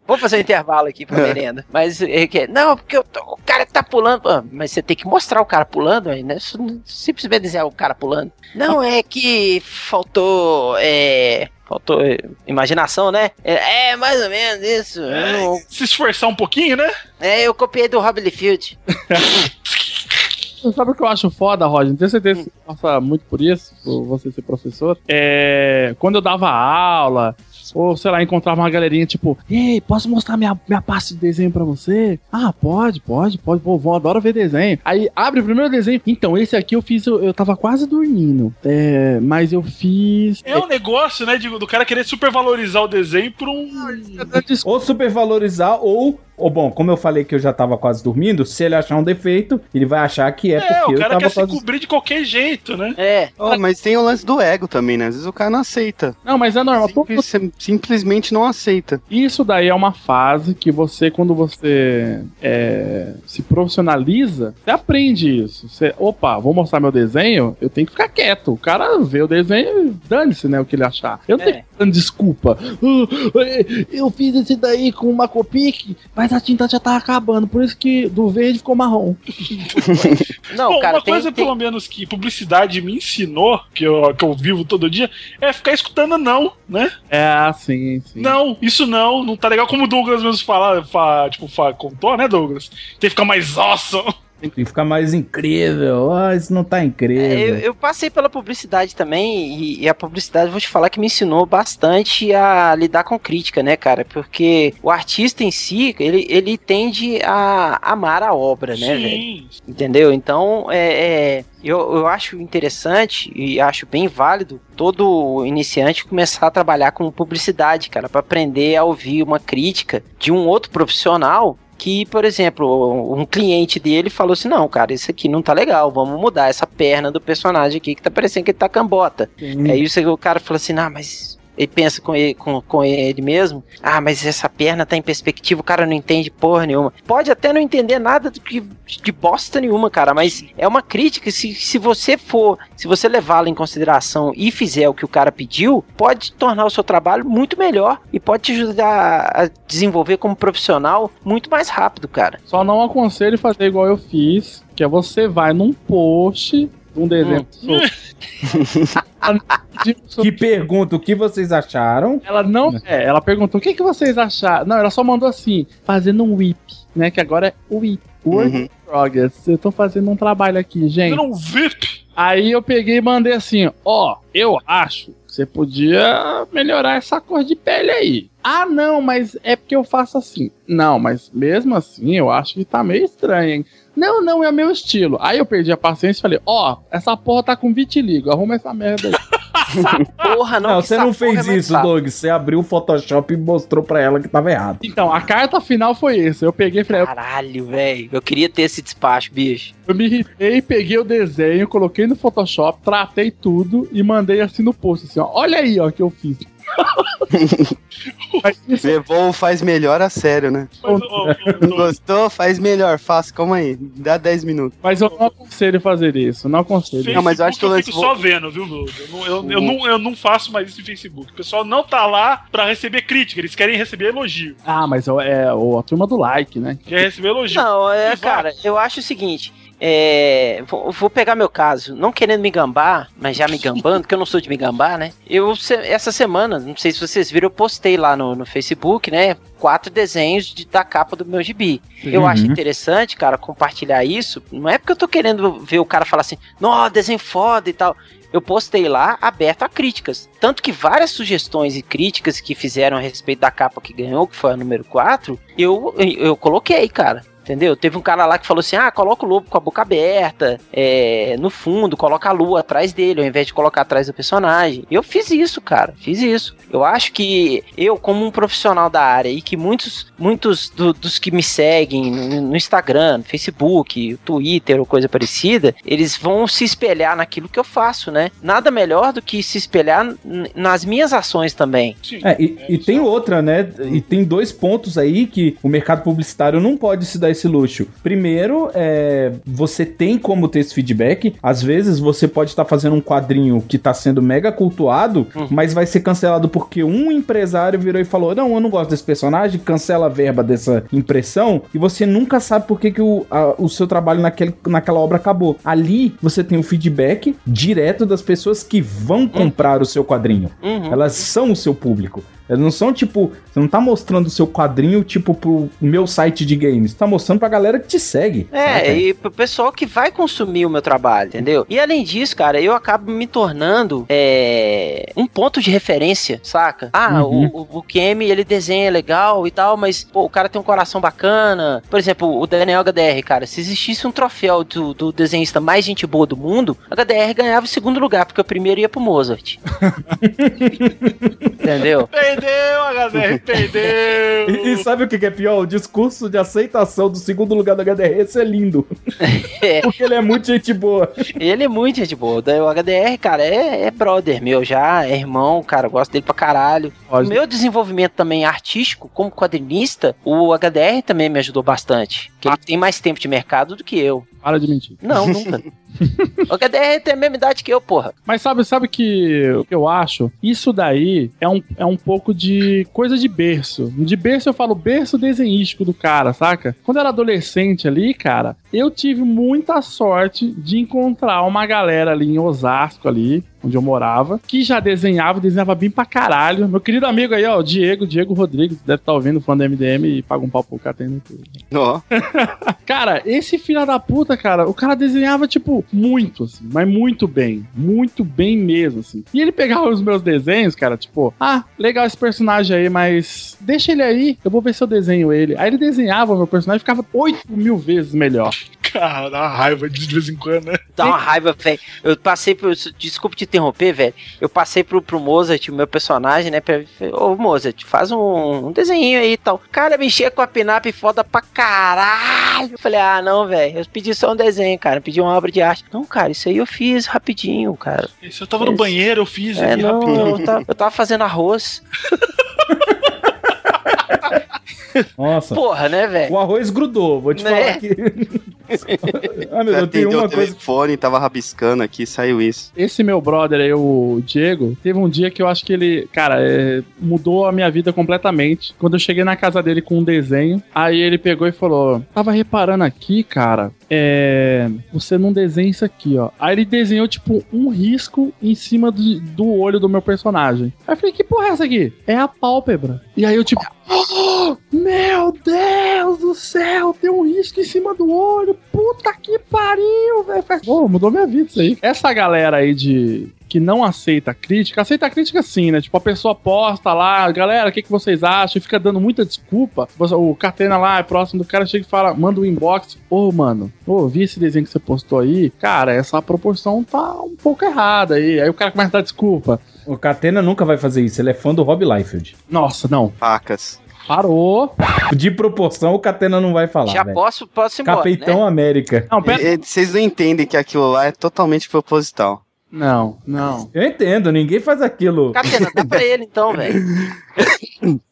Vou fazer um intervalo aqui pra merenda. Mas é que. Não, porque eu tô- o cara tá pulando. Ah, mas você tem que mostrar o cara pulando aí, né? Isso Simplesmente dizer o cara pulando. Não, é que faltou. É. Faltou é, imaginação, né? É, é, mais ou menos isso. Eu não- Se esforçar um pouquinho, né? É, eu copiei do Rob Liefeld. Sabe o que eu acho foda, Roger? Tenho certeza que você passa muito por isso, por você ser professor. É, quando eu dava aula, Ou, sei lá, encontrava uma galerinha tipo, ei, posso mostrar minha, minha pasta de desenho pra você? Ah, pode, pode, pode. Pô, vou, adoro ver desenho. Aí abre o primeiro desenho. Então, esse aqui eu fiz, eu, eu tava quase dormindo. É, mas eu fiz. É um negócio, né, de- do cara querer supervalorizar o desenho por um. Ou supervalorizar, ou, ou bom, como eu falei que eu já tava quase dormindo, se ele achar um defeito, ele vai achar que é, É, porque o eu cara tava quer se quase. cobrir de qualquer jeito, né? É. Oh, mas tem o lance do ego também, né? Às vezes o cara não aceita. Não, mas é normal. Simples- sim- simplesmente não aceita. Isso daí é uma fase que você, quando você é, se profissionaliza, você aprende isso. Você, opa, vou mostrar meu desenho, eu tenho que ficar quieto. O cara vê o desenho e dane-se, né, o que ele achar. Eu não tenho que ficar dando desculpa. "Ah, eu fiz esse daí com uma Copic, mas a tinta já tá acabando, por isso que do verde ficou marrom. Não, Bom, cara, uma tem- coisa, pelo menos, que publicidade me ensinou, que eu, que eu vivo todo dia, é ficar escutando não, né? É, assim, sim. Não, isso não, não tá legal. Como o Douglas mesmo fala, fa- tipo, fa- contou, né, Douglas? Tem que ficar mais awesome. Tem que ficar mais incrível. Ah, isso não tá incrível. É, eu, eu passei pela publicidade também, e, e a publicidade, vou te falar que me ensinou bastante a lidar com crítica, né, cara? Porque o artista em si, ele, ele tende a amar a obra, né, velho? Entendeu? Então, é, é, eu, eu acho interessante e acho bem válido todo iniciante começar a trabalhar com publicidade, cara, para aprender a ouvir uma crítica de um outro profissional que, por exemplo, um cliente dele falou assim: não, cara, isso aqui não tá legal, vamos mudar essa perna do personagem aqui que tá parecendo que ele tá cambota. Aí isso aí o cara fala assim: ah, mas. Ele pensa com ele, com, com ele mesmo, ah, mas essa perna tá em perspectiva, o cara não entende porra nenhuma. Pode até não entender nada que, de bosta nenhuma, cara, mas é uma crítica. Se, se você for, se você levá-la em consideração e fizer o que o cara pediu, pode tornar o seu trabalho muito melhor e pode te ajudar a desenvolver como profissional muito mais rápido, cara. Só não aconselho fazer igual eu fiz, que é você vai num post um desenho. Que pergunta o que vocês acharam. Ela não. É, ela perguntou o que, que vocês acharam. Não, ela só mandou assim, fazendo um whip, né? Que agora é whip. Work progress. Eu tô fazendo um trabalho aqui, gente. Fazendo um VIP. Aí eu peguei e mandei assim, ó, eu acho que você podia melhorar essa cor de pele aí. Ah, não, mas é porque eu faço assim. Não, mas mesmo assim eu acho que tá meio estranho, hein? Não, não, é meu estilo. Aí eu perdi a paciência e falei, ó, essa porra tá com vitiligo, arruma essa merda aí. Porra, Não, você não fez isso, Doug. Você abriu o Photoshop e mostrou pra ela que tava errado. Então, a carta final foi essa. Eu peguei e falei, Caralho, velho. Eu queria ter esse despacho, bicho. Eu me irritei, peguei o desenho, coloquei no Photoshop, tratei tudo e mandei assim no post, assim, ó. Olha aí, ó, que eu fiz. Levou o faz melhor a sério, né? Não gostou? Faz melhor, faça, calma aí. Dá 10 minutos. Mas eu não aconselho fazer isso, não aconselho. Não, mas eu acho que eu lance. fico só vendo, viu? Eu não, eu, eu não, eu não faço mais isso no Facebook. O pessoal não tá lá pra receber crítica, eles querem receber elogio. Ah, mas é, é o- a turma do like, né? Quer receber elogio. Não, é, cara, eu acho o seguinte. É, vou, vou pegar meu caso, não querendo me gambar, mas já me gambando, que eu não sou de me gambar, né? Eu, essa semana, não sei se vocês viram, eu postei lá no, no Facebook, né? Quatro desenhos de- da capa do meu gibi. Eu Uhum. acho interessante, cara, compartilhar isso. Não é porque eu tô querendo ver o cara falar assim, nossa, desenho foda e tal. Eu postei lá aberto a críticas. Tanto que várias sugestões e críticas que fizeram a respeito da capa que ganhou, que foi a número 4, eu, eu coloquei, cara. Entendeu? Teve um cara lá que falou assim: ah, coloca o lobo com a boca aberta, é, no fundo, coloca a lua atrás dele, ao invés de colocar atrás do personagem. Eu fiz isso, cara, fiz isso. Eu acho que eu, como um profissional da área, e que muitos, muitos do- dos que me seguem no, no Instagram, no Facebook, Twitter ou coisa parecida, eles vão se espelhar naquilo que eu faço, né? Nada melhor do que se espelhar nas minhas ações também. É, e, e tem outra, né? E tem dois pontos aí que o mercado publicitário não pode se dar esse luxo. Primeiro, é, você tem como ter esse feedback. Às vezes você pode estar fazendo um quadrinho que está sendo mega cultuado, mas vai ser cancelado porque um empresário virou e falou: Não, eu não gosto desse personagem, cancela a verba dessa impressão, e você nunca sabe por que, que o, a- o seu trabalho naquele, naquela obra acabou. Ali você tem o feedback direto das pessoas que vão comprar o seu quadrinho. Uhum. Elas são o seu público. Elas não são tipo, você não tá mostrando o seu quadrinho tipo pro meu site de games, tá mostrando pra galera que te segue. É, saca? e pro pessoal que vai consumir o meu trabalho, entendeu? E além disso, cara, eu acabo me tornando é, um ponto de referência, saca? Ah, Uhum. o, o, o Kemi, ele desenha legal e tal, mas, pô, o cara tem um coração bacana. Por exemplo, o Daniel HDR, cara, se existisse um troféu do, do desenhista mais gente boa do mundo, a HDR ganhava o segundo lugar, porque o primeiro ia pro Mozart. Entendeu? Perdeu, HDR, perdeu. E, e sabe o que é pior? O discurso de aceitação do segundo lugar do HDR esse é lindo. Porque ele é muito gente boa. Ele é muito gente boa. O HDR, cara, é, é brother meu já, é irmão, cara, eu gosto dele pra caralho. O meu desenvolvimento também artístico, como quadrinista, o HDR também me ajudou bastante. Que ele tem mais tempo de mercado do que eu. Para de mentir. Não, nunca. o HDR tem a mesma idade que eu, porra. Mas sabe, sabe que eu acho? Isso daí é um, é um pouco de coisa de berço. De berço eu falo berço desenhístico do cara, saca? Quando eu era adolescente ali, cara, eu tive muita sorte de encontrar uma galera ali em Osasco ali, onde eu morava, que já desenhava, desenhava bem pra caralho. Meu querido amigo aí, ó, o Diego, Diego Rodrigues, deve estar ouvindo, fã do MDM e paga um pau pro cara tendo tudo. Ó. Cara, esse filho da puta, cara, o cara desenhava, tipo, muito, assim, mas muito bem. Muito bem mesmo, assim. E ele pegava os meus desenhos, cara, tipo, ah, legal esse personagem aí, mas deixa ele aí, eu vou ver se eu desenho ele. Aí ele desenhava o meu personagem e ficava 8 mil vezes melhor. Cara, dá uma raiva de vez em quando, né? Dá uma raiva, velho. Eu passei pro. Desculpa te interromper, velho. Eu passei pro, pro Mozart, o meu personagem, né? Pra, Ô, Mozart, faz um, um desenho aí e tal. Cara, mexia com a pinap foda pra caralho. Eu falei, ah, não, velho. Eu pedi só um desenho, cara. Eu pedi uma obra de arte. Não, cara, isso aí eu fiz rapidinho, cara. Se eu tava no banheiro, eu fiz É, não, rapidinho. eu tava, eu tava fazendo arroz. Nossa. Porra, né, velho? O arroz grudou, vou te Né? falar aqui. Ah, meu Deus, tem Atendeu uma o coisa. telefone, tava rabiscando aqui, saiu isso. Esse meu brother aí, o Diego, teve um dia que eu acho que ele, cara, é, mudou a minha vida completamente. Quando eu cheguei na casa dele com um desenho, aí ele pegou e falou: Tava reparando aqui, cara, é. Você não desenha isso aqui, ó. Aí ele desenhou, tipo, um risco em cima do, do olho do meu personagem. Aí eu falei: Que porra é essa aqui? É a pálpebra. E aí eu, tipo, "Oh, meu Deus do céu, tem um risco em cima do olho. Puta que pariu, velho. Pô, mudou minha vida isso aí. Essa galera aí de que não aceita crítica, aceita crítica sim, né? Tipo, a pessoa posta lá, galera, o que, que vocês acham? E fica dando muita desculpa. O Catena lá é próximo do cara, chega e fala, manda um inbox. Ô, mano, ô, vi esse desenho que você postou aí. Cara, essa proporção tá um pouco errada aí. Aí o cara começa a dar desculpa. O Catena nunca vai fazer isso, ele é fã do Rob Liefeld. Nossa, não. Facas. Parou. De proporção, o Catena não vai falar. Já velho. posso, posso ir embora, Capitão né? América. Não, pera. Vocês não entendem que aquilo lá é totalmente proposital. Não, não. Eu entendo, ninguém faz aquilo. Catena, dá pra ele então, velho.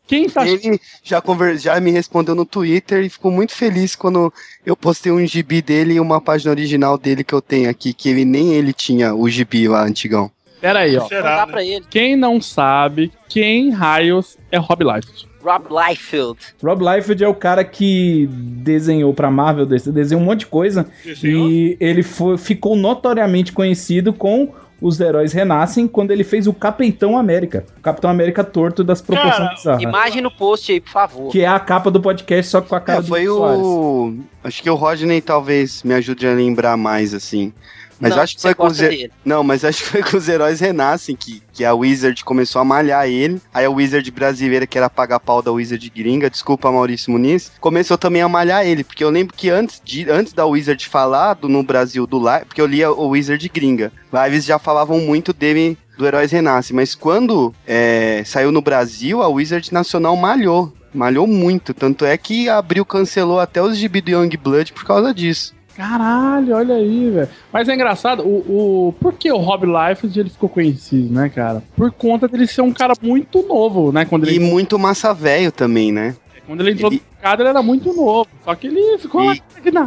Quem tá. Ele já, conver... já me respondeu no Twitter e ficou muito feliz quando eu postei um gibi dele e uma página original dele que eu tenho aqui, que ele nem ele tinha o gibi lá antigão. Pera aí, ó. Será, Dá né? pra ele. Quem não sabe, quem raios é Rob Liefeld? Rob Liefeld. Rob Liefeld é o cara que desenhou pra Marvel, desenhou um monte de coisa. Desenhou? E ele foi, ficou notoriamente conhecido com os heróis renascem quando ele fez o Capitão América. O Capitão América torto das proporções Cara, bizarras. Imagem no post aí, por favor. Que é a capa do podcast, só com a cara É, do foi Soares. o. Acho que o Rodney talvez me ajude a lembrar mais, assim. Mas Não, acho que foi com os. dele. Não, mas acho que foi com os heróis renascem que, que a Wizard começou a malhar ele. Aí a Wizard brasileira, que era paga pau da Wizard gringa, desculpa Maurício Muniz, começou também a malhar ele. Porque eu lembro que antes, de, antes da Wizard falar do, no Brasil do Live, porque eu lia o Wizard gringa, Lives já falavam muito dele do Heróis Renasce. Mas quando é, saiu no Brasil, a Wizard Nacional malhou. Malhou muito. Tanto é que abriu, cancelou até os gibi do Young Blood por causa disso. Caralho, olha aí, velho. Mas é engraçado, o, o por que o Rob Liefeld ele ficou conhecido, né, cara? Por conta dele ser um cara muito novo, né? Quando E ele, muito massa velho também, né? quando ele entrou ele- no mercado, ele era muito novo. Só que ele ficou lá.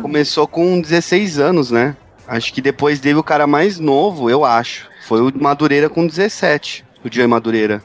Começou com 16 anos, né? Acho que depois dele o cara mais novo, eu acho. Foi o Madureira com 17. O Joey Madureira.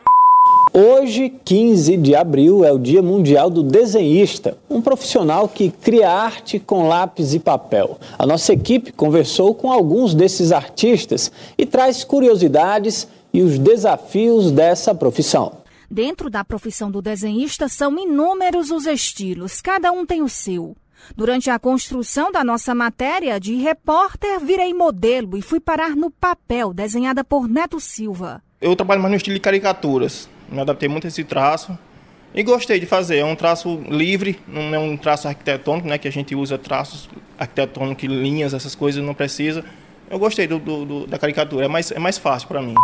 Hoje, 15 de abril, é o Dia Mundial do Desenhista, um profissional que cria arte com lápis e papel. A nossa equipe conversou com alguns desses artistas e traz curiosidades e os desafios dessa profissão. Dentro da profissão do desenhista são inúmeros os estilos, cada um tem o seu. Durante a construção da nossa matéria de repórter, virei modelo e fui parar no papel, desenhada por Neto Silva. Eu trabalho mais no estilo de caricaturas. Me adaptei muito a esse traço. E gostei de fazer. É um traço livre, não é um traço arquitetônico, né? Que a gente usa traços arquitetônicos, linhas, essas coisas, não precisa. Eu gostei do, do- do- da caricatura. É mais, é mais fácil para mim.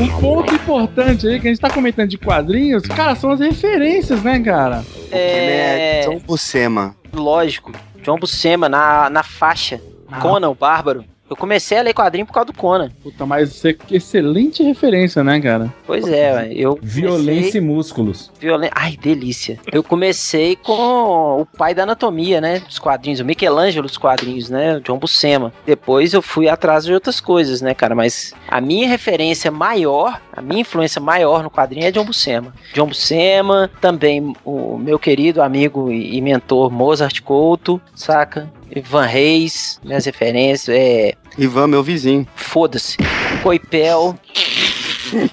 Um ponto importante aí que a gente tá comentando de quadrinhos, cara, são as referências, né, cara? É. John Buscema. Lógico. John Buscema na, na faixa. Conan, o Bárbaro. Eu comecei a ler quadrinho por causa do Conan. Puta, mas você, que excelente referência, né, cara? Pois é, ué, eu. Violência e músculos. Violen... Ai, delícia. Eu comecei com o pai da anatomia, né? Dos quadrinhos, o Michelangelo dos quadrinhos, né? O John Buscema. Depois eu fui atrás de outras coisas, né, cara? Mas a minha referência maior, a minha influência maior no quadrinho é John Buscema. John Buscema, também o meu querido amigo e e mentor Mozart Couto, saca? Ivan Reis, minhas referências, é. Ivan, meu vizinho. Foda-se. Coipel.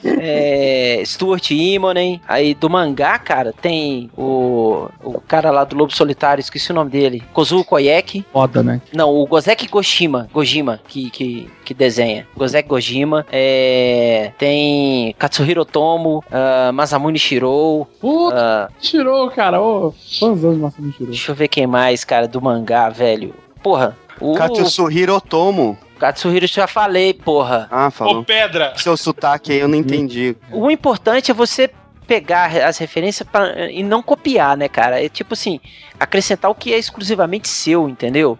É, Stuart Immonen. Aí do mangá, cara, tem o, o cara lá do Lobo Solitário, esqueci o nome dele. Kozuo Koyeki. Foda, né? Não, o Gozeki Goshima, Gojima, que, que, que desenha. Gozeki Gojima. É, tem Katsuhiro Tomo, ah, Masamune Shirou. Puta, Tirou, cara. Ô, fãzão de Massamo Tirou. Deixa eu ver quem mais, cara, do mangá, velho. Porra. O Katsuhiro Otomo. Katsuhiro já falei, porra. Ah, falou. Ô, pedra! Seu sotaque aí eu não entendi. O importante é você pegar as referências pra- e não copiar, né, cara? É tipo assim, acrescentar o que é exclusivamente seu, entendeu?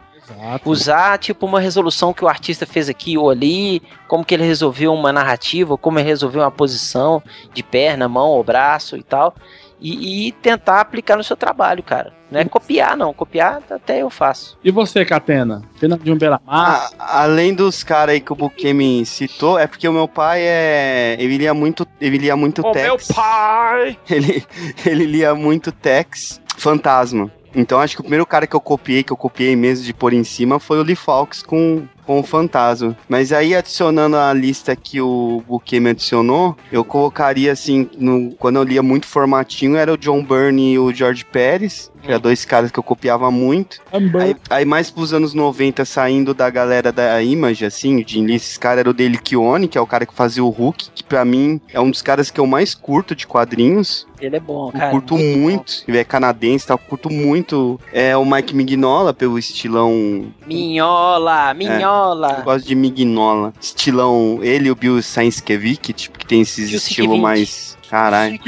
Usar, tipo, uma resolução que o artista fez aqui ou ali, como que ele resolveu uma narrativa, como ele resolveu uma posição de perna, mão ou braço e tal. E, e tentar aplicar no seu trabalho, cara. Não é copiar, não. Copiar até eu faço. E você, Catena? Pena de um Beiramar? Ah, além dos caras aí que o Bukemi citou, é porque o meu pai é. Ele lia muito. Ele lia muito Ô, Tex. meu pai! Ele, ele lia muito Tex Fantasma. Então acho que o primeiro cara que eu copiei, que eu copiei mesmo de pôr em cima, foi o Lee Fawkes com, com o Fantasma. Mas aí adicionando a lista que o Bukemi adicionou, eu colocaria assim, no, quando eu lia muito formatinho, era o John Byrne e o George Pérez. Que eram dois caras que eu copiava muito. Aí, aí mais pros anos 90, saindo da galera da Image, assim, de início, esse cara era o Dele Kione, que é o cara que fazia o Hulk, que pra mim é um dos caras que eu mais curto de quadrinhos. Ele é bom, Eu cara. curto muito, ele é canadense, tá? Eu curto muito é o Mike Mignola pelo estilão. Minhola, minhola. Eu gosto de Mignola. Estilão, ele e o Bill Sainskevich, tipo, que tem esse estilo mais. Caralho.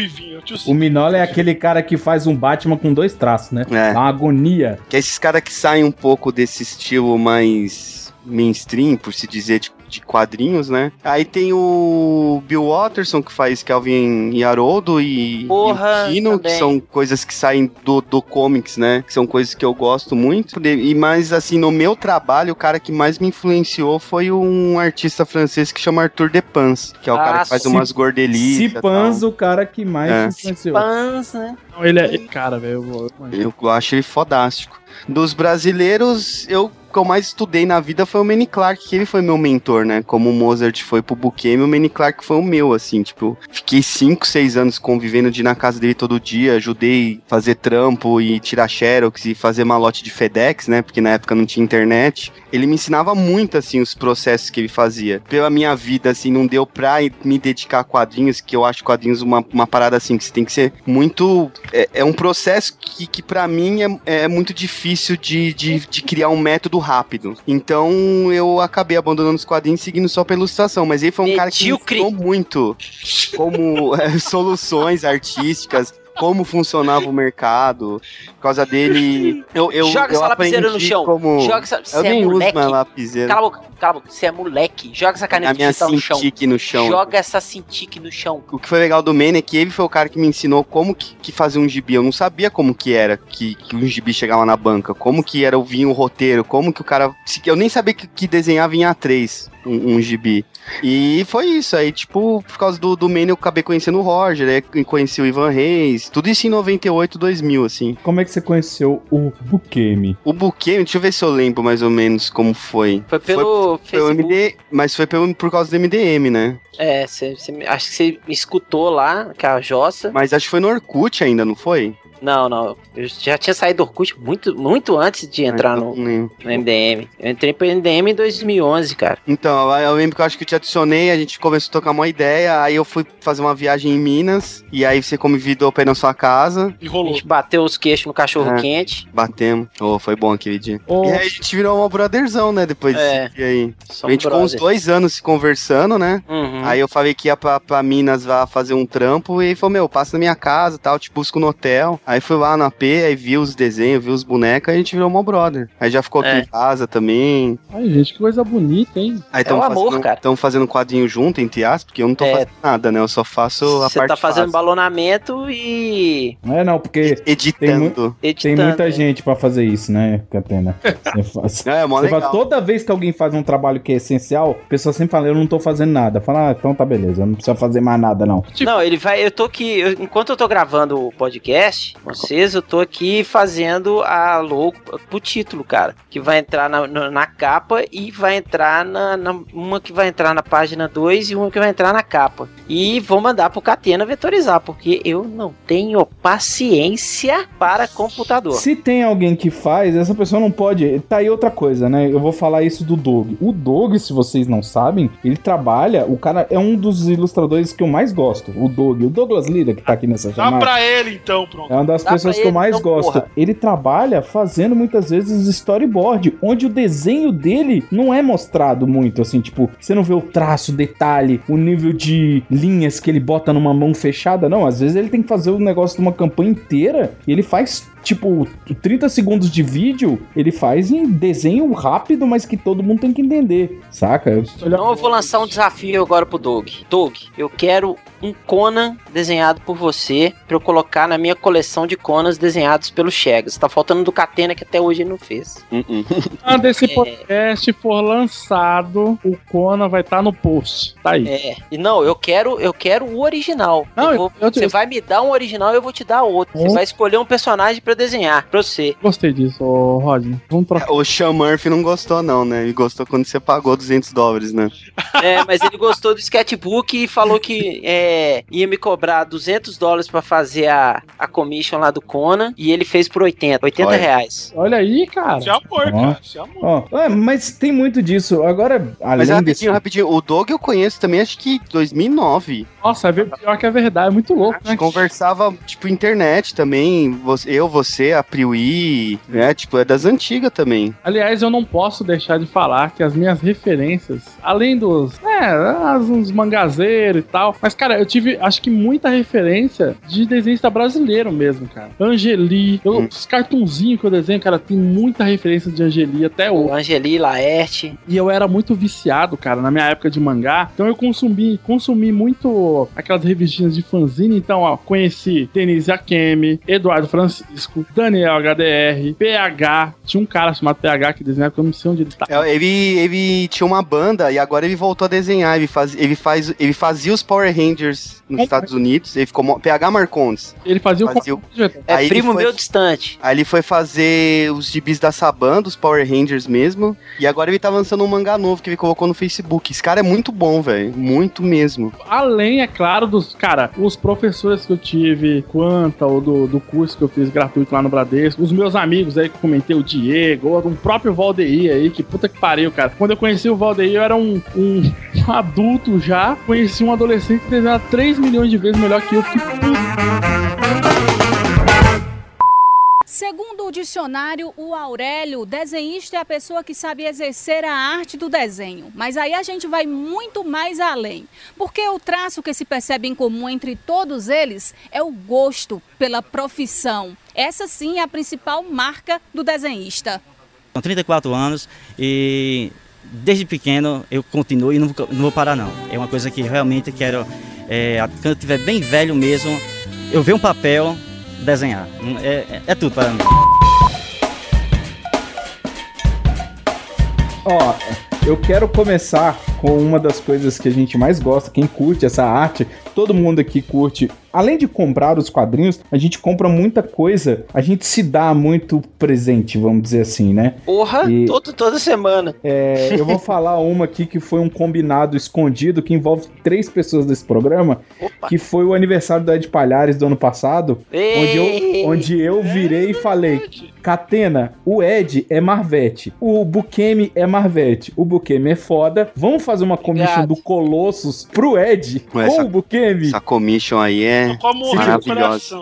O Minola é aquele cara que faz um Batman com dois traços, né? É. Uma agonia. Que é esses caras que saem um pouco desse estilo mais mainstream, por se dizer, de, de quadrinhos, né? Aí tem o Bill Watterson, que faz Calvin e Haroldo e, Porra, e o Kino, que são coisas que saem do, do comics, né? Que são coisas que eu gosto muito. E mais, assim, no meu trabalho, o cara que mais me influenciou foi um artista francês que chama Arthur Depans, que é o cara Ah, que faz Ci- umas gordelices. Cipans, o cara que mais É. influenciou. Pans, né? Não, ele é. Cara, velho, eu vou. eu- Eu acho ele fodástico. Dos brasileiros, eu que eu mais estudei na vida foi o Manny Clark, que ele foi meu mentor, né? Como o Mozart foi pro Bukemi, o Manny Clark foi o meu, assim, tipo, fiquei 5, 6 anos convivendo de ir na casa dele todo dia, ajudei fazer trampo e tirar xerox e fazer malote de FedEx, né? Porque na época não tinha internet. Ele me ensinava muito, assim, os processos que ele fazia. Pela minha vida, assim, não deu pra me dedicar a quadrinhos, que eu acho quadrinhos uma, uma parada, assim, que você tem que ser muito... É, é um processo que, que para mim é, é muito difícil de, de, de criar um método rápido. Então eu acabei abandonando os quadrinhos seguindo só pela ilustração. Mas ele foi um cara que me muito como é, soluções artísticas. Como funcionava o mercado. Por causa dele. Eu, eu, Joga eu essa lapiseira no chão. Como... Joga essa. eu é nem uso mais lapiseira. Cala a boca, cala a boca. Você é moleque. Joga essa caneta A minha digital no chão. No chão. Joga essa Cintiq no chão. O que foi legal do Manny é que ele foi o cara que me ensinou como que, que fazia um gibi. Eu não sabia como que era que, que um gibi chegava na banca, como que era o vinho o roteiro, como que o cara. Eu nem sabia que, que desenhava em A3 um, um gibi. E foi isso. Aí, tipo, por causa do, do Manny eu acabei conhecendo o Roger, aí conheci o Ivan Reis, tudo isso em 98, 2000, assim. Como é que você conheceu o Bukemi? O Bukemi, deixa eu ver se eu lembro mais ou menos como foi. Foi pelo pelo Foi Facebook. MD, mas foi pelo, por causa do MDM, né? É, cê, cê acho que você escutou lá, com a Jossa. Mas acho que foi no Orkut ainda, não foi? Não, não. Eu já tinha saído do Orkut muito, muito antes de entrar no, Não no MDM. Eu entrei pro MDM em 2011, cara. Então, eu lembro que eu acho que eu te adicionei, a gente começou a tocar uma ideia, aí eu fui fazer uma viagem em Minas, e aí você convidou pra ir na sua casa. E A rolou. gente bateu os queixos no cachorro É. quente. Batemos. Oh, foi bom aquele dia. Oh. E aí a gente virou uma brotherzão, né? Depois É. dia aí. Somos a gente ficou uns dois anos se conversando, né? Uhum. Aí eu falei que ia pra, pra Minas lá fazer um trampo, e ele falou, meu, passa na minha casa tal, te busco no hotel. Aí fui lá no AP, aí vi os desenhos, vi os bonecos, aí a gente virou uma brother. Aí já ficou aqui É. em casa também. Ai, gente, que coisa bonita, hein? Aí É o amor, fazendo, cara. Tamo fazendo quadrinho junto, entre aspas, porque eu não tô É. fazendo nada, né? Eu só faço a Você parte tá fazendo fácil. balonamento e É, não, porque tem, Editando. tem editando. muita né? gente pra fazer isso, né, Catena? Você faz- É, mó você fala, legal. toda vez que alguém faz um trabalho que é essencial, a pessoa sempre fala, eu não tô fazendo nada. Fala, ah, então tá beleza, eu não precisa fazer mais nada, não. Não, ele vai. Eu tô aqui. eu- enquanto eu tô gravando o podcast, vocês, eu tô aqui fazendo a logo pro título, cara. Que vai entrar na, na, na capa e vai entrar na, na- Uma que vai entrar na página 2 e uma que vai entrar na capa. E vou mandar pro Catena vetorizar, porque eu não tenho paciência para computador. Se tem alguém que faz, essa pessoa não pode. Tá aí outra coisa, né? Eu vou falar isso do Doug. O Doug, se vocês não sabem, ele trabalha. O cara é um dos ilustradores que eu mais gosto. O Doug. O Douglas Lira, que tá aqui nessa Dá chamada. pra ele então, pronto. É uma das Dá pessoas que eu mais então, gosto. porra. Ele trabalha fazendo muitas vezes storyboard, onde o desenho dele não é mostrado muito, assim, tipo, você não vê o traço, o detalhe, o nível de linhas que ele bota numa mão fechada, não. Às vezes ele tem que fazer o negócio de uma campanha inteira e ele faz. Tipo, 30 segundos de vídeo, ele faz em desenho rápido, mas que todo mundo tem que entender, saca? Eu- Então eu vou lançar um desafio agora pro Doug. Doug, eu quero um Conan desenhado por você pra eu colocar na minha coleção de Conans desenhados pelo Chegas. Tá faltando do Catena que até hoje ele não fez. Quando esse É. podcast for lançado, o Conan vai estar no post. Tá aí. É. E não, eu quero, eu quero o original. Não, Eu vou- eu- eu- você vai me dar um original e eu vou te dar outro. Você Hum. vai escolher um personagem pra eu desenhar pra você. Gostei disso, ô, Rodney. Vamos trocar. O Sean Murphy não gostou, não, né? Ele gostou quando você pagou 200 dólares, né? É, mas ele gostou do sketchbook e falou que é, ia me cobrar 200 dólares pra fazer a, a commission lá do Conan e ele fez por 80, 80 Olha. reais. Olha aí, cara. Isso é amor, cara. Isso é amor. É, mas tem muito disso. Agora, além Mas rapidinho, desse... rapidinho. O Doug eu conheço também, acho que 2009. Nossa, é pior que é verdade, é muito louco, A né? gente conversava, tipo, internet também. Você- Eu, você, a Priui, né? Tipo, é das antigas também. Aliás, eu não posso deixar de falar que as minhas referências, além dos, é, as- uns mangazeiros e tal, mas, cara, eu tive, acho que muita referência de desenhista brasileiro mesmo, cara. Angeli, eu- Hum. os cartunzinhos que eu desenho, cara, tem muita referência de Angeli até hoje. O Angeli, Laerte. E eu era muito viciado, cara, na minha época de mangá. Então eu consumi, consumi muito aquelas revistinhas de fanzine. Então, ó, conheci Denise Akemi, Eduardo Francisco, Daniel HDR, PH. Tinha um cara chamado PH que desenhava, que eu não sei onde ele tá. É, Ele, ele tinha uma banda e agora ele voltou a desenhar. Ele, faz, ele, faz, ele fazia os Power Rangers nos Estados Unidos. Ele ficou PH Marcondes. Ele fazia o Fazia o- É Aí primo foi- meu distante. Aí ele foi fazer os gibis da Saban, dos Power Rangers mesmo. E agora ele tá lançando um mangá novo que ele colocou no Facebook. Esse cara é muito bom, velho. Muito mesmo. Além, é claro, dos. Cara, os professores que eu tive, quanta, ou do, do curso que eu fiz gratuito lá no Bradesco, os meus amigos aí que eu comentei, o Diego, ou o próprio Valdeir aí, que puta que pariu, cara. Quando eu conheci o Valdeir, eu era um, um adulto já, conheci um adolescente que desenhava 3 milhões de vezes melhor que eu. Fiquei puto. Segundo o dicionário, o Aurélio, desenhista é a pessoa que sabe exercer a arte do desenho. Mas aí a gente vai muito mais além. Porque o traço que se percebe em comum entre todos eles é o gosto pela profissão. Essa sim é a principal marca do desenhista. São 34 anos e desde pequeno eu continuo e não, não vou parar não. É uma coisa que realmente quero, é, quando eu estiver bem velho mesmo, eu ver um papel, desenhar. É, é- é tudo para mim. Ó, eu quero começar com uma das coisas que a gente mais gosta, quem curte essa arte, todo mundo aqui curte. Além de comprar os quadrinhos, a gente compra muita coisa, a gente se dá muito presente, vamos dizer assim, né? Porra, E- todo, toda semana. É, eu vou falar uma aqui que foi um combinado escondido que envolve três pessoas desse programa, que foi o aniversário do Ed Palhares do ano passado, onde eu, onde eu virei e falei: Catena, o Ed é Marvete, o Bukemi é Marvete, o Bukemi é foda. Vamos fazer uma commission do Colossus pro Ed com essa- o Bukemi? Essa commission aí é maravilhosa.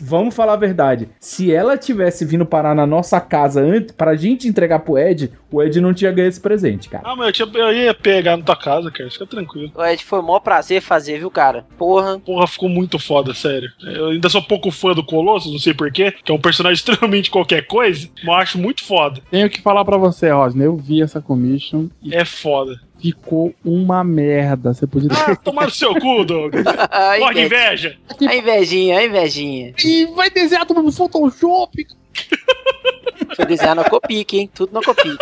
Vamos falar a verdade. Se ela tivesse vindo parar na nossa casa antes, pra gente entregar pro Ed, o Ed não tinha ganho esse presente, cara. Ah, mas eu, tinha- eu ia pegar na tua casa, cara. Fica tranquilo. O Ed foi o maior prazer fazer, viu, cara? Porra. Porra, ficou muito foda, sério. Eu ainda sou pouco fã do Colossus, não sei porquê, que é um personagem extremamente qualquer coisa, mas eu acho muito foda. Tenho que falar pra você, Rosner. Eu vi essa commission e É foda. Ficou uma merda. Você podia Ah, tomar no seu cu, Doug. Ai, Porra, que inveja. A invejinha, a invejinha. E vai desenhar tudo no Photoshop. Foi desenhar na Copic, hein? Tudo na Copic.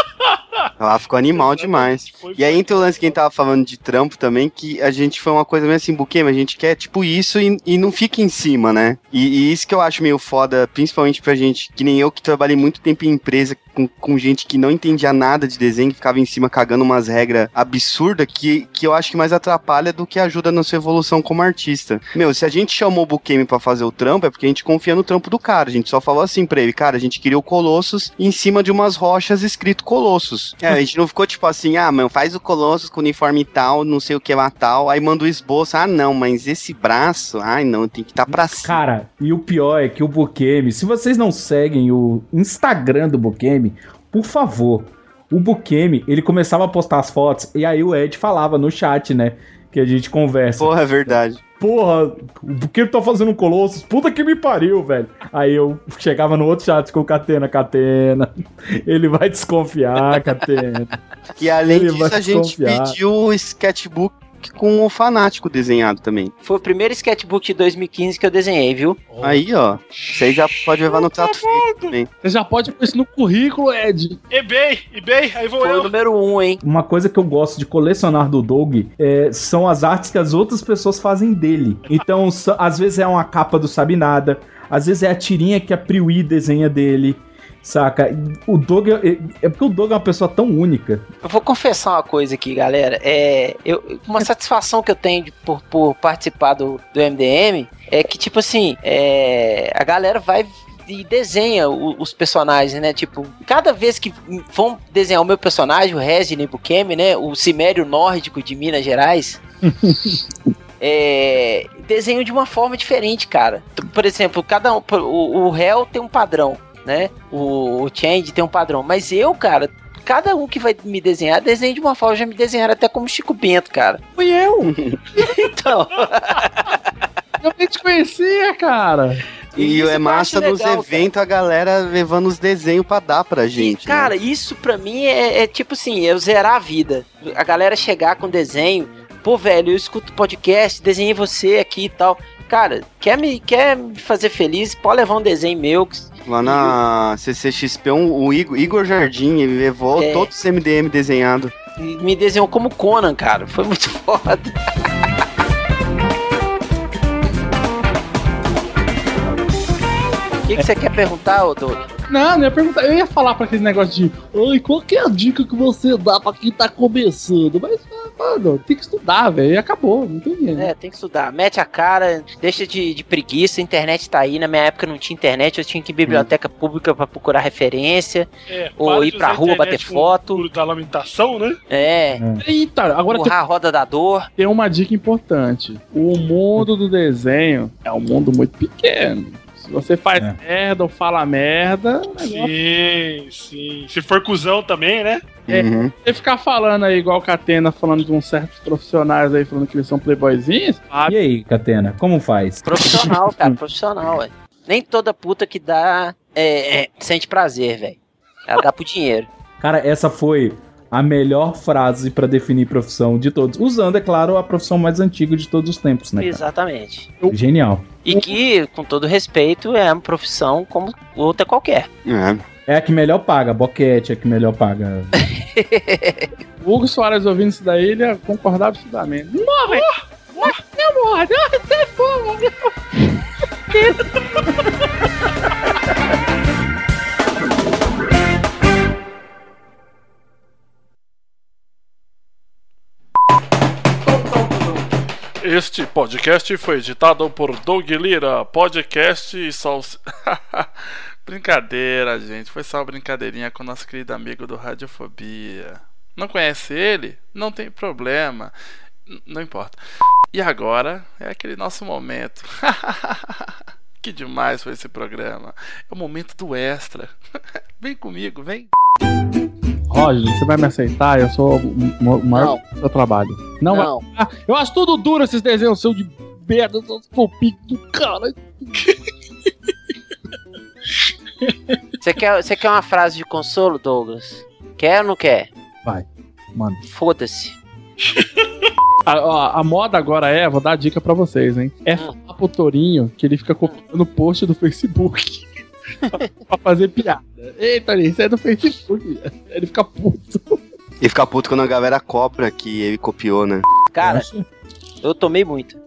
Lá ficou animal demais. E aí tem o lance que a gente tava falando de trampo também, que a gente foi uma coisa meio assim, buquê, mas a gente quer tipo isso e, e não fica em cima, né? E, e isso que eu acho meio foda, principalmente pra gente, que nem eu que trabalhei muito tempo em empresa com, com gente que não entendia nada de desenho, que ficava em cima cagando umas regras absurdas, que, que eu acho que mais atrapalha do que ajuda na sua evolução como artista. Meu, se a gente chamou o Bukemi pra fazer o trampo, é porque a gente confia no trampo do cara. A gente só falou assim pra ele, cara, a gente queria o Colossus em cima de umas rochas escrito Colossus. É, a gente não ficou tipo assim, ah, mano, faz o Colossus com uniforme tal, não sei o que lá tal, aí manda o esboço, ah, não, mas esse braço, ai, não, tem que estar tá pra cima. Cara, e o pior é que o Bukemi, se vocês não seguem o Instagram do Bukemi, por favor, o Bukemi, ele começava a postar as fotos e aí o Ed falava no chat, né? Que a gente conversa. Porra, é verdade. Porra, o Bukemi tá fazendo um Colossus, puta que me pariu, velho. Aí eu chegava no outro chat com o Catena, Catena. Ele vai desconfiar, Catena. E além Ele disso, a gente desconfiar. pediu o sketchbook com o fanático desenhado também. Foi o primeiro sketchbook de 2015 que eu desenhei, viu? Aí, ó, você já pode levar no trato feito também. Você já pode pôr isso no currículo, Ed. eBay, eBay, aí vou Foi o eu. número um, hein? Uma coisa que eu gosto de colecionar do Doug é, são as artes que as outras pessoas fazem dele. Então, às vezes é uma capa do Sabe Nada, às vezes é a tirinha que a Priui desenha dele, saca? O Doug é, é porque o Doug é uma pessoa tão única. Eu vou confessar uma coisa aqui, galera. É, eu, uma satisfação que eu tenho de- por, por participar do, do MDM é que, tipo assim, é, a galera vai e desenha os personagens, né? Tipo, cada vez que vão desenhar o meu personagem, o Resident Bukemi, né? O Cimério Nórdico de Minas Gerais. é, desenham de uma forma diferente, cara. Por exemplo, cada um, o, o réu tem um padrão, né? O, o Change tem um padrão, mas eu, cara, cada um que vai me desenhar, desenha de uma forma, já me desenharam até como Chico Bento, cara. Fui eu. então. Eu nem te conhecia, cara. E Isso é massa nos eventos a galera levando os desenhos pra dar pra gente. né? Cara, isso pra mim é, é tipo assim, eu zerar a vida. A galera chegar com desenho, pô, velho, eu escuto podcast, desenhei você aqui e tal. Cara, quer me, quer me fazer feliz? Pode levar um desenho meu. Lá na CCXP, um- o Igor, Igor Jardim, ele levou É. todos os MDM desenhado. e Me desenhou como Conan, cara. Foi muito foda. O que, que você quer perguntar, ô Doug? Não, não ia perguntar. Eu ia falar pra aquele negócio de. Oi, qual que é a dica que você dá pra quem tá começando? Mas, mano, tem que estudar, velho. E acabou, não tem dinheiro. É, tem que estudar. Mete a cara, deixa de, de preguiça. A internet tá aí. Na minha época não tinha internet, eu tinha que ir em biblioteca pública pra procurar referência. É, ou para ir de pra rua bater com foto. o Da lamentação, né? É. Eita, agora tem, a roda da dor. tem uma dica importante. O mundo do desenho é um mundo muito pequeno. Se você faz merda ou fala merda, Sim, sim. Se for cuzão também, né? É, Uhum. você ficar falando aí, igual o Catena, falando de uns certos profissionais aí, falando que eles são playboyzinhos, E aí, Catena, como faz? Profissional, cara, profissional, velho. Nem toda puta que dá é, é, sente prazer, velho. Ela dá pro dinheiro. Cara, essa foi a melhor frase pra definir profissão de todos. Usando, é claro, a profissão mais antiga de todos os tempos, né? cara? Exatamente. Genial. E que, com todo respeito, é uma profissão como outra qualquer. É. É a que melhor paga, boquete é a que melhor paga. O Hugo Soares ouvindo isso daí, ele ia concordar absurdamente. Morre! Morre! Não morre! Não, Este podcast foi editado por Doug Lira, podcast e sal... Brincadeira, gente. Foi só uma brincadeirinha com o nosso querido amigo do Radiofobia. Não conhece ele? Não tem problema. Não importa. E agora é aquele nosso momento. que demais foi esse programa. É o momento do extra. vem comigo, vem. Roger, você vai me aceitar? Eu sou o maior do seu trabalho. Não, Não. vai. Ah, eu acho tudo duro esses desenhos seus de merda, seus fofinhos do cara. Você quer, você quer uma frase de consolo, Douglas? Quer ou não quer? Vai, mano. Foda-se. A, ó, a moda agora é, vou dar a dica pra vocês, hein? É falar pro Torinho que ele fica copiando o post do Facebook pra fazer piada. Ei, Torinho, isso é do Facebook. Ele fica puto. E fica puto quando a galera cobra que ele copiou, né? Cara, eu tomei muito.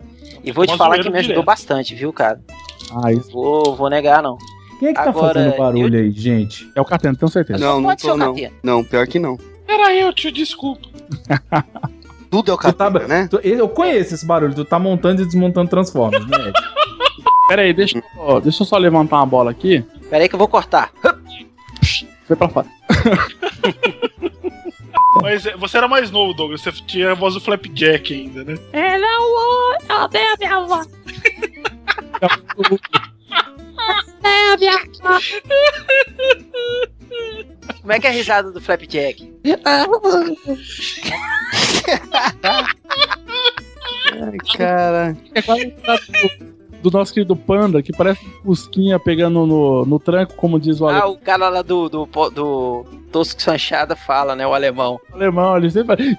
E vou te falar que me ajudou direto. bastante, viu, cara? Ah, isso. Vou, vou negar, não. Quem é que tá Agora, fazendo barulho aí, gente? É o Catena, tenho certeza. Não, não pode ser tô o não. Catena. Não, pior que não. Era eu, tio, desculpa. Tudo é o Tu tá, tu- eu conheço esse barulho, tu tá montando e desmontando Transformers, né? Pera aí, deixa, eu- deixa eu só levantar uma bola aqui. Pera aí que eu vou cortar. Foi pra fora. Mas é, você era mais novo, Douglas. Você tinha a voz do Flapjack ainda, né? É o Odeio a minha avó. Odeio a minha avó. Como é que é a risada do Flapjack? Ai, cara. É quase do, nosso querido Panda, que parece um Fusquinha pegando no, no tranco, como diz o Ah, alemão. o cara lá do, do, do Tosco Sanchada fala, né? O alemão. O alemão, ele sempre fala.